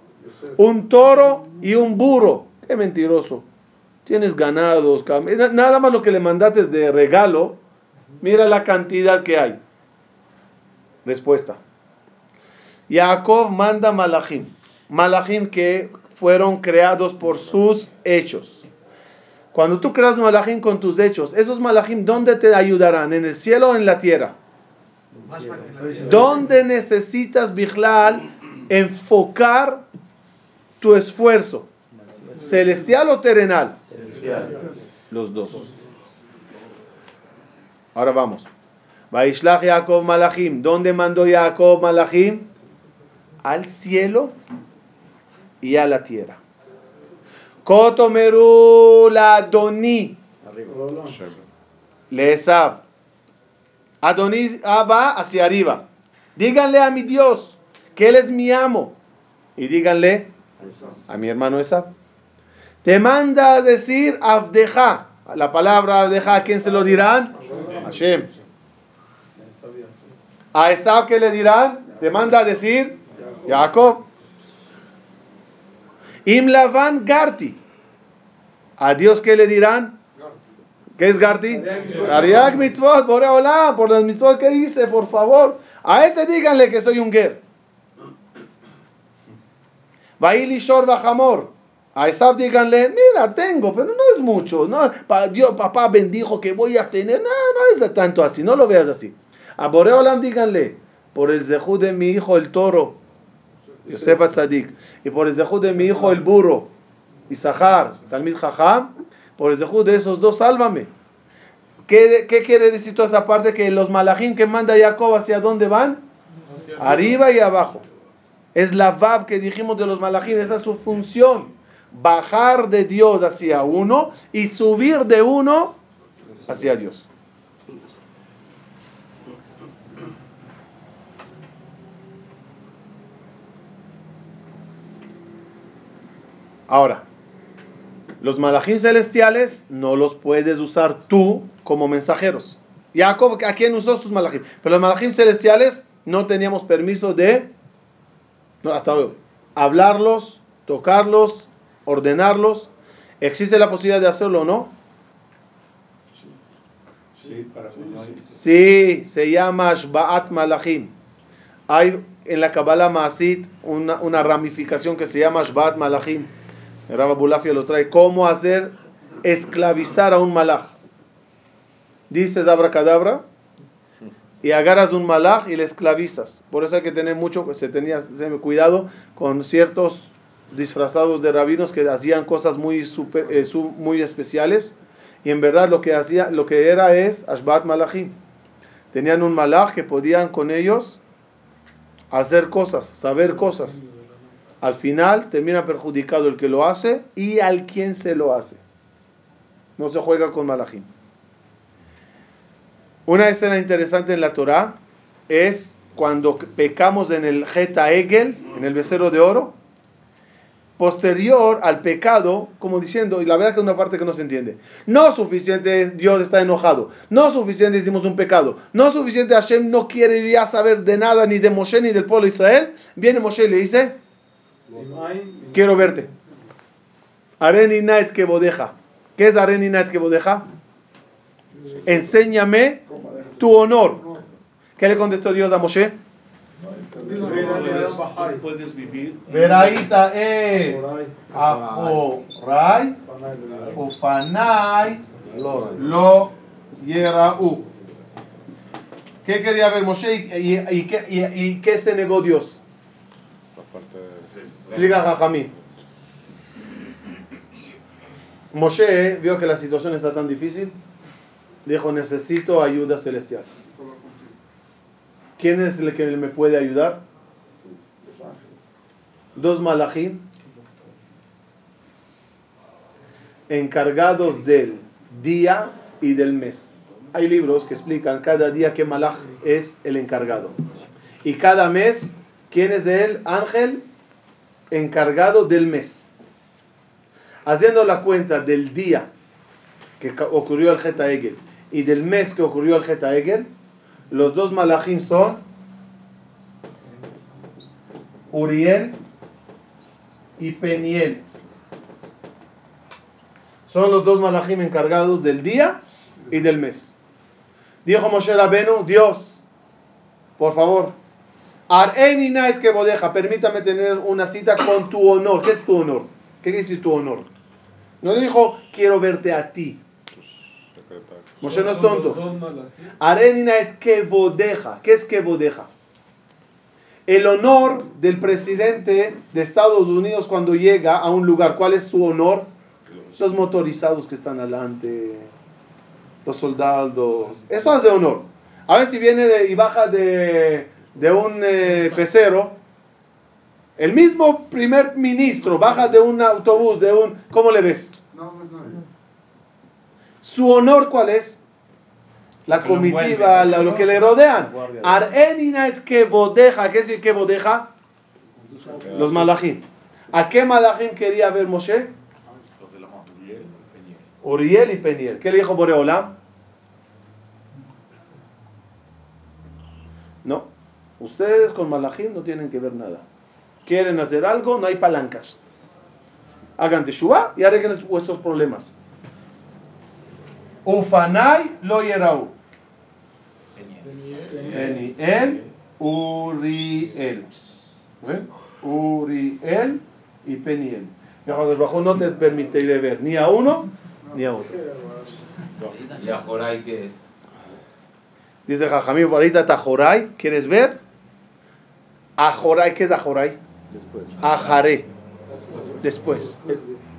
Speaker 1: un toro y un burro. Qué mentiroso. Tienes ganados, na- nada más lo que le mandaste de regalo. Mira la cantidad que hay. Respuesta. Jacob manda malachim. Malachim que fueron creados por sus hechos. Cuando tú creas malachim con tus hechos, esos malachim, ¿dónde te ayudarán? ¿En el cielo o en la tierra? ¿Dónde necesitas, Bijlal, enfocar tu esfuerzo? ¿Celestial o terrenal? Los dos. Ahora vamos. Vaishlach Jacob Malachim. ¿Dónde mandó Jacob Malachim? Al cielo y a la tierra. Kotomeru la Doni. Leesab. Adoní ah, va hacia arriba. Díganle a mi Dios que Él es mi amo. Y díganle a mi hermano Esab. Te manda a decir Abdeja. La palabra Abdeja, ¿a quién se lo dirán? Hashem. A Esab, ¿qué le dirán? Te manda a decir Jacob. Imlavan Garti. A Dios, ¿qué le dirán? ¿Qué es Garti? Tariag mitzvot, por hola, por las mitzvot que hice, por favor. A este díganle que soy un ger. Baili Shor Bajamor. A Esab díganle, mira, tengo, pero no es mucho. No, Dios, papá bendijo que voy a tener. No, no es tanto así, no lo veas así. A Boreolam díganle, por el zehú de mi hijo el toro, Yosef Atzadik, y por el zehú de mi hijo el burro, Isahar, Talmid Jajam, por el zehú de esos dos, sálvame. ¿Qué, ¿Qué quiere decir toda esa parte? Que los malajim que manda Jacob, ¿hacia dónde van? Arriba y abajo. Es la Vav que dijimos de los malajim, esa es su función. Bajar de Dios hacia uno y subir de uno hacia Dios. Ahora, los malajim celestiales no los puedes usar tú como mensajeros. Jacob, ¿a quién usó sus malajim? Pero los malajim celestiales no teníamos permiso de no, hasta hoy, hablarlos, tocarlos, ordenarlos. ¿Existe la posibilidad de hacerlo o no?
Speaker 6: Sí, para
Speaker 1: Sí, se llama Shba'at Malachim. Hay en la Kabbalah Maasit una, una ramificación que se llama Shba'at Malachim. El Rabbi Bulafia lo trae. ¿Cómo hacer esclavizar a un malach? Dices abracadabra y agarras un malach y le esclavizas. Por eso hay que tener mucho, se tenía se cuidado con ciertos disfrazados de rabinos que hacían cosas muy, super- eh, muy especiales. Y en verdad lo que hacía, lo que era es Ashbat Malachim. Tenían un malach que podían con ellos hacer cosas, saber cosas. Al final termina perjudicado el que lo hace y al quien se lo hace. No se juega con malachim. Una escena interesante en la Torah es cuando pecamos en el Geta Egel, en el becerro de oro, posterior al pecado, como diciendo, y la verdad que es una parte que no se entiende. No suficiente Dios está enojado. No suficiente hicimos un pecado. No suficiente Hashem no quiere ya saber de nada ni de Moshe ni del pueblo de Israel. Viene Moshe y le dice, quiero verte. Areni Night que bodeja. ¿Qué es Areni Night que bodeja? Enséñame tu honor. ¿Qué le contestó Dios a Moshe?
Speaker 6: puedes vivir
Speaker 1: Veraita e ahorai ufanai lo yerau. ¿Qué quería ver Moshe y, qué- se negó Dios? Explica Jajamí. Moshe vio que la situación está tan difícil, dijo necesito ayuda celestial. ¿Quién es el que me puede ayudar? Dos malachim encargados del día y del mes. Hay libros que explican cada día qué malach es el encargado. Y cada mes, quién es el ángel encargado del mes. Haciendo la cuenta del día que ocurrió el Geta Egel y del mes que ocurrió el Geta Egel, los dos malachim son Uriel y Peniel. Son los dos malachim encargados del día y del mes. Dijo Moshe Rabenu, Dios, por favor, Areni Night que bodeja, permítame tener una cita con tu honor. ¿Qué es tu honor? ¿Qué quiere tu honor? No dijo, quiero verte a ti. Moshe no es tonto. Arenina et kevodeja. ¿Qué es kevodeja? El honor del presidente de Estados Unidos cuando llega a un lugar. ¿Cuál es su honor? Los motorizados que están adelante, los soldados. Eso es de honor. A ver si viene de- y baja de, de un eh, pecero. El mismo primer ministro baja de un autobús, de un... ¿Cómo le ves?
Speaker 4: No, pues no.
Speaker 1: ¿Su honor cuál es? La
Speaker 6: lo
Speaker 1: comitiva,
Speaker 6: envuelve.
Speaker 1: la- lo que le rodean. Areninat que bodeja. ¿Qué es que bodeja? Los malachim. ¿A qué malachim quería ver Moshe?
Speaker 5: Los de la mano.
Speaker 1: Uriel y Peniel. ¿Qué le dijo Boreolam? No. Ustedes con malachim no tienen que ver nada. Quieren hacer algo, no hay palancas. Hagan teshuva y arreglen vuestros problemas. Ufanai lo yerau. Peniel, Uriel. Uriel y Peniel. Hu no te permitiré ver ni a uno ni a otro.
Speaker 8: ¿Y a Joray qué es?
Speaker 1: Dice Jajamí, ahorita está Joray. ¿Quieres ver? A Joray, ¿qué es a Joray?
Speaker 7: Después.
Speaker 1: A Jaré. Después.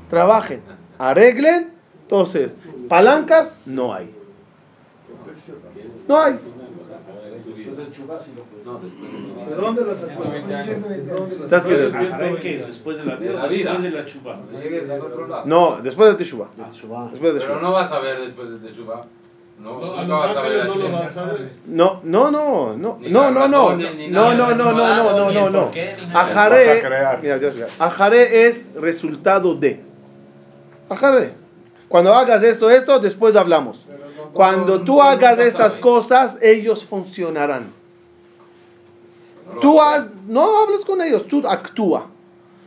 Speaker 1: Trabajen, arreglen. Entonces, palancas no hay. No hay.
Speaker 4: ¿De dónde las sacó? ¿De dónde las
Speaker 1: ¿Sabes qué?
Speaker 6: Ajaré, ¿qué es? ¿Después de la vida
Speaker 8: De
Speaker 6: o
Speaker 8: la vida.
Speaker 6: después de la chuva?
Speaker 8: No
Speaker 1: después de Teshuvah.
Speaker 9: Teshuvah.
Speaker 1: Después de
Speaker 8: Pero
Speaker 1: Teshuvah.
Speaker 8: no vas a ver después de Teshuvah. No,
Speaker 11: No, no.
Speaker 1: No, no, no, no, no, no, no, no, no, no, no. Ajaré, mira, Dios, mira, ajaré es resultado de. Ajaré. Cuando hagas esto, esto, después hablamos. Cuando tú hagas estas cosas, ellos funcionarán. Tú haz, no hables con ellos, tú actúa.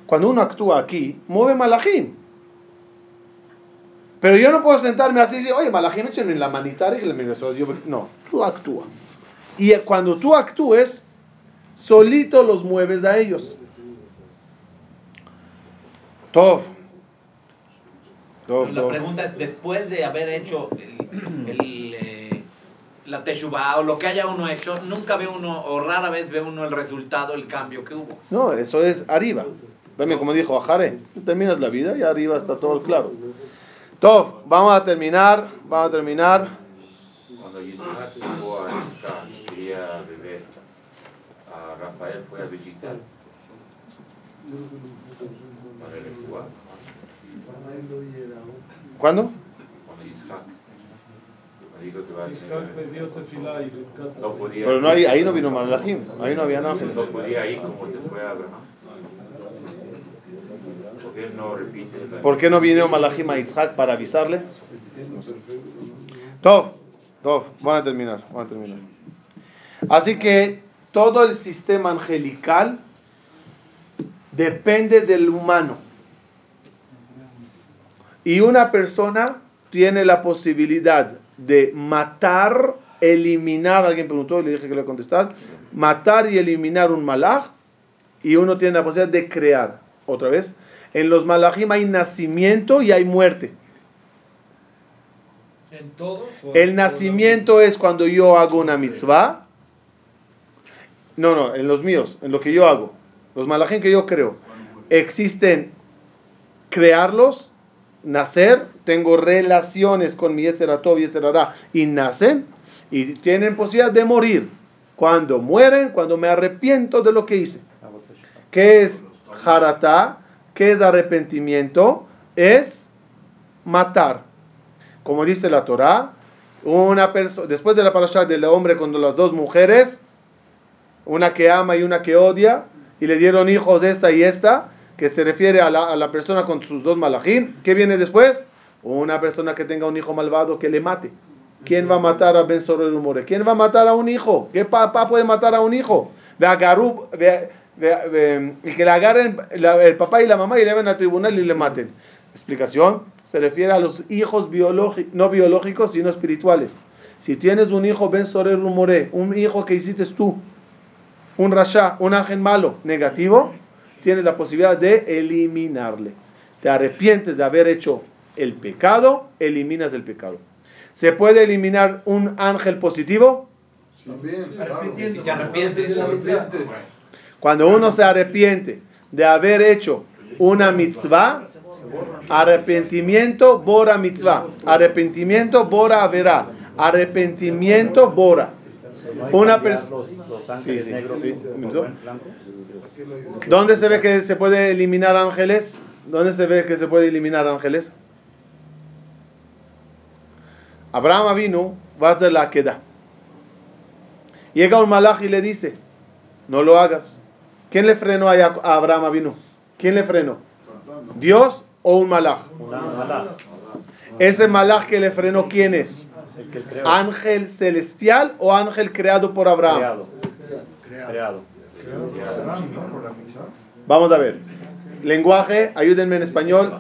Speaker 1: Cuando uno actúa aquí, mueve malajim. Pero yo no puedo sentarme así y decir, oye, malajim, échenme en la manita. Yo, no, tú actúa. Y cuando tú actúes, solito los mueves a ellos. Tov. Tov,
Speaker 3: La pregunta es, después de haber hecho el, el, eh, la teshuva o lo que haya uno hecho, nunca ve uno, o rara vez ve uno el resultado, el cambio que hubo.
Speaker 1: No, eso es arriba. También como dijo Ajare, terminas la vida y arriba está todo claro. Tov, vamos a terminar, vamos a terminar.
Speaker 5: Cuando Yitzhak tuvo a Isaac y quería beber, a Rafael fue a visitar para el refuá.
Speaker 1: ¿Cuándo?
Speaker 5: Cuando Yitzhak me dijo que va a
Speaker 11: Isaac
Speaker 5: tener...
Speaker 11: pidió tefilá y rescata.
Speaker 5: No podía
Speaker 1: Pero no, ahí, ahí no vino Malachim, ahí no habían ángeles.
Speaker 5: No podía ir como se fue Abraham. No repite.
Speaker 1: ¿Por qué no vino Malachim a Isaac para avisarle? Tov, Tov, van a terminar, van a terminar. Así que todo el sistema angelical depende del humano. Y una persona tiene la posibilidad de matar, eliminar, alguien preguntó y le dije que le voy a contestar, matar y eliminar un malaj, y uno tiene la posibilidad de crear. Otra vez, en los malajim hay nacimiento y hay muerte.
Speaker 11: ¿En todos?
Speaker 1: El nacimiento es cuando yo hago una mitzvah. No, no, en los míos, en lo que yo hago. Los malajim que yo creo. Existen crearlos, nacer, tengo relaciones con mi Yetzeratov y y nacen y tienen posibilidad de morir. Cuando mueren, cuando me arrepiento de lo que hice. ¿Qué es jaratá? ¿Qué es arrepentimiento? Es matar. Como dice la Torá, una persona después de la parasha del hombre con las dos mujeres, una que ama y una que odia, y le dieron hijos esta y esta, que se refiere a la, a la persona con sus dos malajim. ¿Qué viene después? Una persona que tenga un hijo malvado que le mate. ¿Quién va a matar a Ben Soror More? ¿Quién va a matar a un hijo? ¿Qué papá puede matar a un hijo? Y que le agarren la- el papá y la mamá y le lleven al tribunal y le maten. Explicación, se refiere a los hijos biológicos, no biológicos, sino espirituales. Si tienes un hijo Ben Soror More, un hijo que hiciste tú, un rasha, un ángel malo, negativo, tienes la posibilidad de eliminarle. Te arrepientes de haber hecho el pecado, eliminas el pecado. ¿Se puede eliminar un ángel positivo?
Speaker 4: También, claro.
Speaker 3: Si te arrepientes.
Speaker 4: Si te arrepientes.
Speaker 1: Cuando uno se arrepiente de haber hecho una mitzvah, arrepentimiento bora mitzvah, arrepentimiento bora verá, arrepentimiento bora. Una persona. Sí, sí. ¿Dónde se ve que se puede eliminar ángeles? ¿Dónde se ve que se puede eliminar ángeles? Abraham vino, va a hacer la queda. Llega un malaj y le dice, no lo hagas. ¿Quién le frenó a Abraham vino? ¿Quién le frenó? ¿Dios o un malaj?
Speaker 12: Una mala.
Speaker 1: Ese malaj que le frenó, ¿quién es? ¿Ángel celestial o ángel creado por Abraham?
Speaker 12: Creado. Creado.
Speaker 1: Vamos a ver. Lenguaje, ayúdenme en español.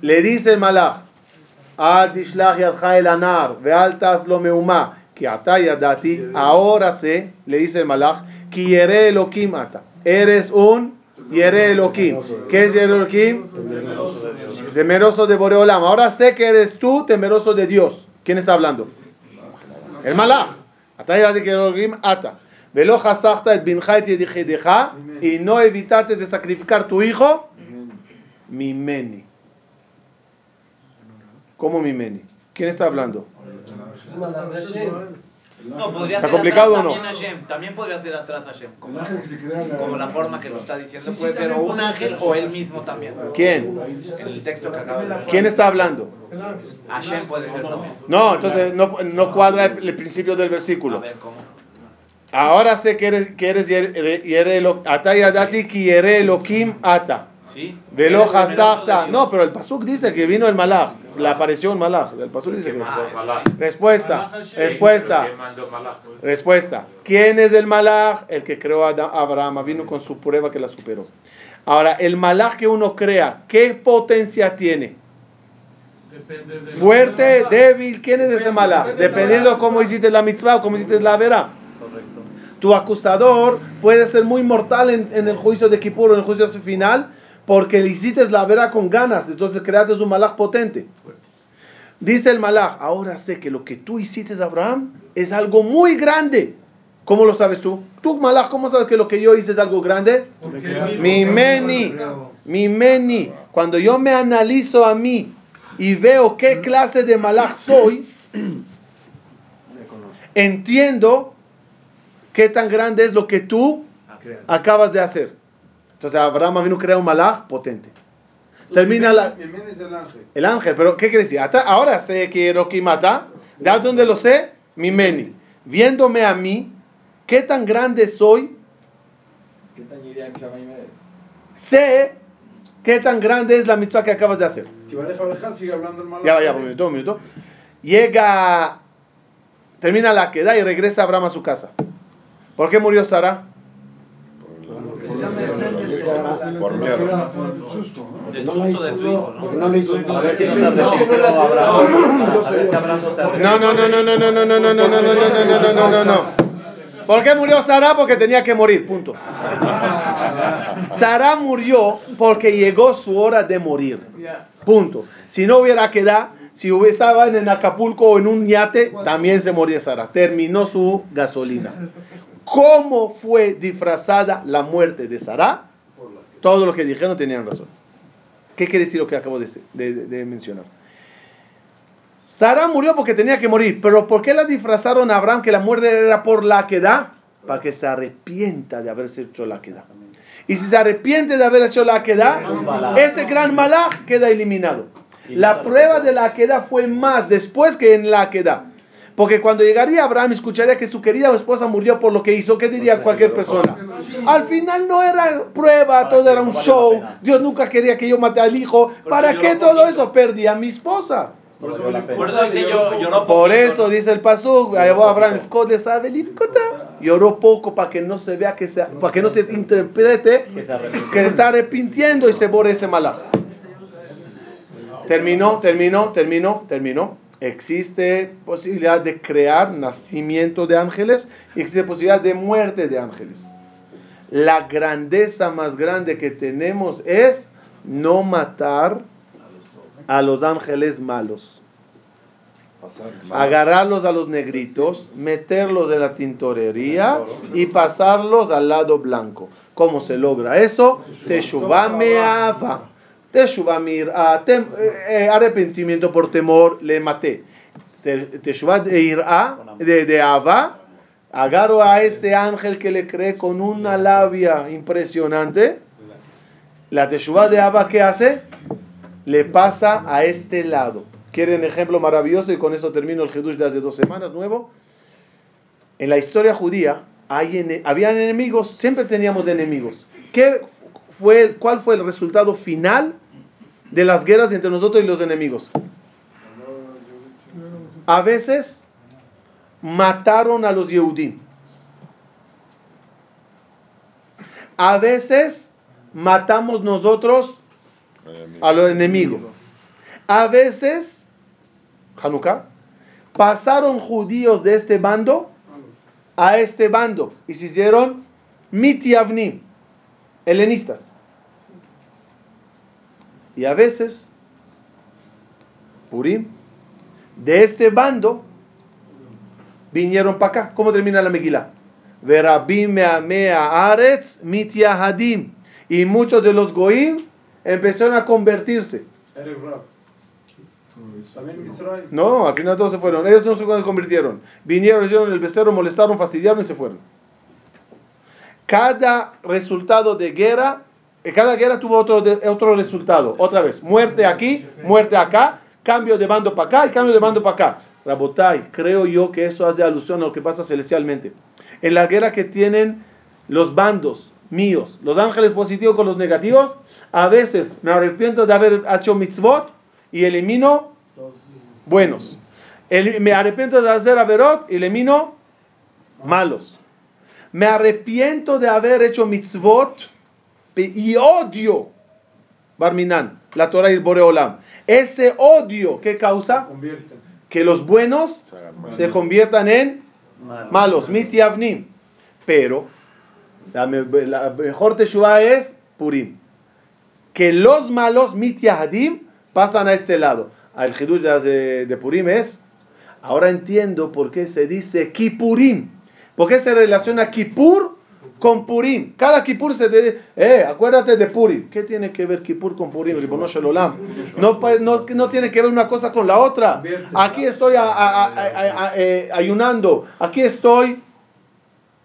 Speaker 1: Le dice el malach, "Ad yadcha el anar, ve'al taslo meuma, ki ata yadati", ahora sé, le dice el malach, "Ki yere Elohim ata". Eres un yere Elohim. ¿Qué es yere Elohim? Temeroso de Boreolam. Ahora sé que eres tú temeroso de Dios. ¿Quién está hablando? El malach. Ata yadati ki Elohim ata. Velo chasachta et y no evitaste de sacrificar tu hijo, mimeni. ¿Cómo mimeni? ¿Quién está hablando?
Speaker 3: No, podría
Speaker 1: ¿Está
Speaker 3: ser
Speaker 1: complicado
Speaker 3: atrás
Speaker 1: o no?
Speaker 3: también Hashem. También podría ser atrás Hashem. Como,
Speaker 9: la-
Speaker 3: como la forma que lo está diciendo. Puede ser o un ángel o él mismo también.
Speaker 1: ¿Quién?
Speaker 3: En el texto que acaba de leer.
Speaker 1: ¿Quién está hablando?
Speaker 3: Hashem puede ser también.
Speaker 1: No, entonces no, no cuadra el, el principio del versículo.
Speaker 3: A ver cómo.
Speaker 1: Ahora sé que eres, que eres yere- yere Elo- ata yadati ki yere Elohim ata.
Speaker 3: ¿Sí?
Speaker 1: Velo hasafta. No, pero el pasuk dice que vino el malach. Le apareció un malach. El pasuk dice que...
Speaker 5: Malach.
Speaker 1: Respuesta. Respuesta.
Speaker 5: ¿Quién mandó Malach?
Speaker 1: Respuesta. ¿Quién es el malach? El que creó a Abraham. Vino con su prueba que la superó. Ahora, el malach que uno crea, ¿qué potencia tiene? Fuerte, débil. ¿Quién es ese malach? Dependiendo cómo hiciste la mitzvah o cómo hiciste la vera.
Speaker 12: Correcto.
Speaker 1: Tu acusador puede ser muy mortal en, en el juicio de Kippur o en el juicio final porque le hiciste la vera con ganas. Entonces creaste un malach potente. Dice el malach, ahora sé que lo que tú hiciste, Abraham, es algo muy grande. ¿Cómo lo sabes tú? Tú, malach, ¿cómo sabes que lo que yo hice es algo grande? Mi meni, mi meni. Cuando yo me analizo a mí y veo qué clase de malach soy, entiendo qué tan grande es lo que tú acabas de hacer. Entonces Abraham vino a crear un malach potente. Termina la,
Speaker 4: es el ángel.
Speaker 1: el ángel, pero ¿qué quiere decir? Hasta ahora sé que Elohim mata. ¿De dónde lo sé? Mi meni. Viéndome a mí, ¿qué tan grande soy? Sé qué tan grande es la mitzvah que acabas de hacer.
Speaker 4: Que va a dejar dejar, sigue hablando el malach.
Speaker 1: Ya va, ya, un minuto, un minuto. Llega, termina la queda y regresa Abraham a su casa. ¿Por qué murió Sara?
Speaker 7: Por miedo.
Speaker 9: Susto, ¿no?
Speaker 3: De su hijo, ¿no?
Speaker 7: No le hizo
Speaker 12: A ver si no se arrepintió Abraham. Para saber si Abraham no se arrepintió.
Speaker 1: No, no, no, no, no, no, no, no, no, no, no, no, no, no, no, no, no, no. ¿Por qué murió Sara? Porque tenía que morir, punto. Sara murió porque llegó su hora de morir. Punto. Si no hubiera quedado, si hubiera- estaba en Acapulco o en un yate, también se moría Sara. Terminó su gasolina. ¿Cómo fue disfrazada la muerte de Sara? Todo lo que dijeron tenían razón. ¿Qué quiere decir lo que acabo de, de- de mencionar? Sara murió porque tenía que morir, pero ¿por qué la disfrazaron a Abraham que la muerte era por la queda? Para que se arrepienta de haberse hecho la queda. Y si se arrepiente de haber hecho la queda, ese gran malá queda eliminado. La prueba de la queda fue más después que en la queda. Porque cuando llegaría Abraham y escucharía que su querida esposa murió por lo que hizo, ¿qué diría cualquier persona? Al final no era prueba, todo era un show. Dios nunca quería que yo mate al hijo. ¿Para qué todo
Speaker 3: poquito.
Speaker 1: eso? Perdí a mi esposa.
Speaker 4: Por eso.
Speaker 3: Por dice yo, lloró
Speaker 1: Por eso dice el pasuk, llevó a Abraham "Fkod le sabe livkota". lloró poco para que no se vea que se, para que no se interprete
Speaker 12: Que se
Speaker 1: está arrepintiendo y se borra ese malaj. Terminó, terminó, terminó, terminó. Existe posibilidad de crear nacimiento de ángeles y existe posibilidad de muerte de ángeles. La grandeza más grande que tenemos es no matar a los ángeles malos. Agarrarlos a los negritos, meterlos en la tintorería y pasarlos al lado blanco. ¿Cómo se logra eso? Teshuvah me'ava. Teshuvah mir'a. tem- eh, eh, Arrepentimiento por temor, le maté. Te- Teshuvah de ir'a, de, de ava. Agarro a ese ángel que le cree con una labia impresionante. La Teshuvah de ava, ¿qué hace? Le pasa a este lado. ¿Quieren ejemplo maravilloso? Y con eso termino el Hidush de hace dos semanas, nuevo. En la historia judía hay ene- habían enemigos, siempre teníamos enemigos. ¿Qué fue, ¿Cuál fue el resultado final de las guerras entre nosotros y los enemigos? A veces mataron a los Yehudim. A veces matamos nosotros a los enemigos. A veces, Hanukkah, pasaron judíos de este bando a este bando y se hicieron mitiavnim, helenistas. Y a veces, Purim, de este bando vinieron para acá. ¿Cómo termina la Megilá? Y muchos de los goim empezaron a convertirse. No, al final todos se fueron. Ellos no se convirtieron. Vinieron, hicieron el becerro, molestaron, fastidiaron y se fueron. Cada resultado de guerra, cada guerra tuvo otro, otro resultado. Otra vez, muerte aquí, muerte acá, cambio de bando para acá y cambio de bando para acá. Rabotai, creo yo que eso hace alusión a lo que pasa celestialmente. En la guerra que tienen los bandos míos, los ángeles positivos con los negativos, a veces me arrepiento de haber hecho mitzvot y elimino buenos. El- me arrepiento de hacer averot y elimino malos. Me arrepiento de haber hecho mitzvot y odio Barminan, la Torah y el Boreolam. Ese odio que causa que los buenos se conviertan en malos, mitiavnim. Pero la, me- la mejor teshuva es Purim. Que los malos, mitiahadim, pasan a este lado. El hidush de, de Purim es, ahora entiendo por qué se dice Kipurim. ¿Por qué se relaciona Kipur con Purim? Cada Kipur se dice, eh, acuérdate de Purim. ¿Qué tiene que ver Kipur con Purim? No, no, no tiene que ver una cosa con la otra. Aquí estoy a- a- a- a- a- ayunando. Aquí estoy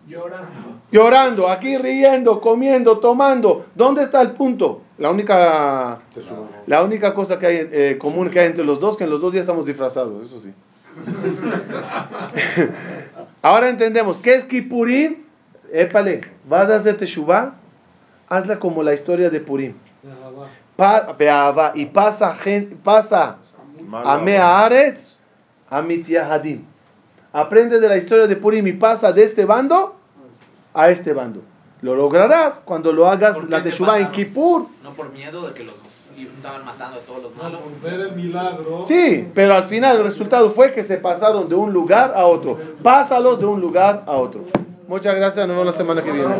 Speaker 10: Llorando.
Speaker 1: llorando, aquí riendo, comiendo, tomando. ¿Dónde está el punto? La única, la única cosa que hay eh, común que hay entre los dos, que en los dos días estamos disfrazados, eso sí. (laughs) (laughs) Ahora entendemos, ¿qué es Kippurim? Épale, vas a hacer Teshuvah, hazla como la historia de Purim. Pa- y pasa, gen- pasa a Me'aretz a Mityahadim. Aprende de la historia de Purim y pasa de este bando a este bando. Lo lograrás cuando lo hagas
Speaker 3: ¿Por qué
Speaker 1: la Teshuvah en? Kippur.
Speaker 3: No por miedo de que los estaban matando a todos los malos.
Speaker 11: Ver el milagro.
Speaker 1: Sí, pero al final el resultado fue que se pasaron de un lugar a otro. Pásalos de un lugar a otro. Muchas gracias, nos vemos la semana que viene.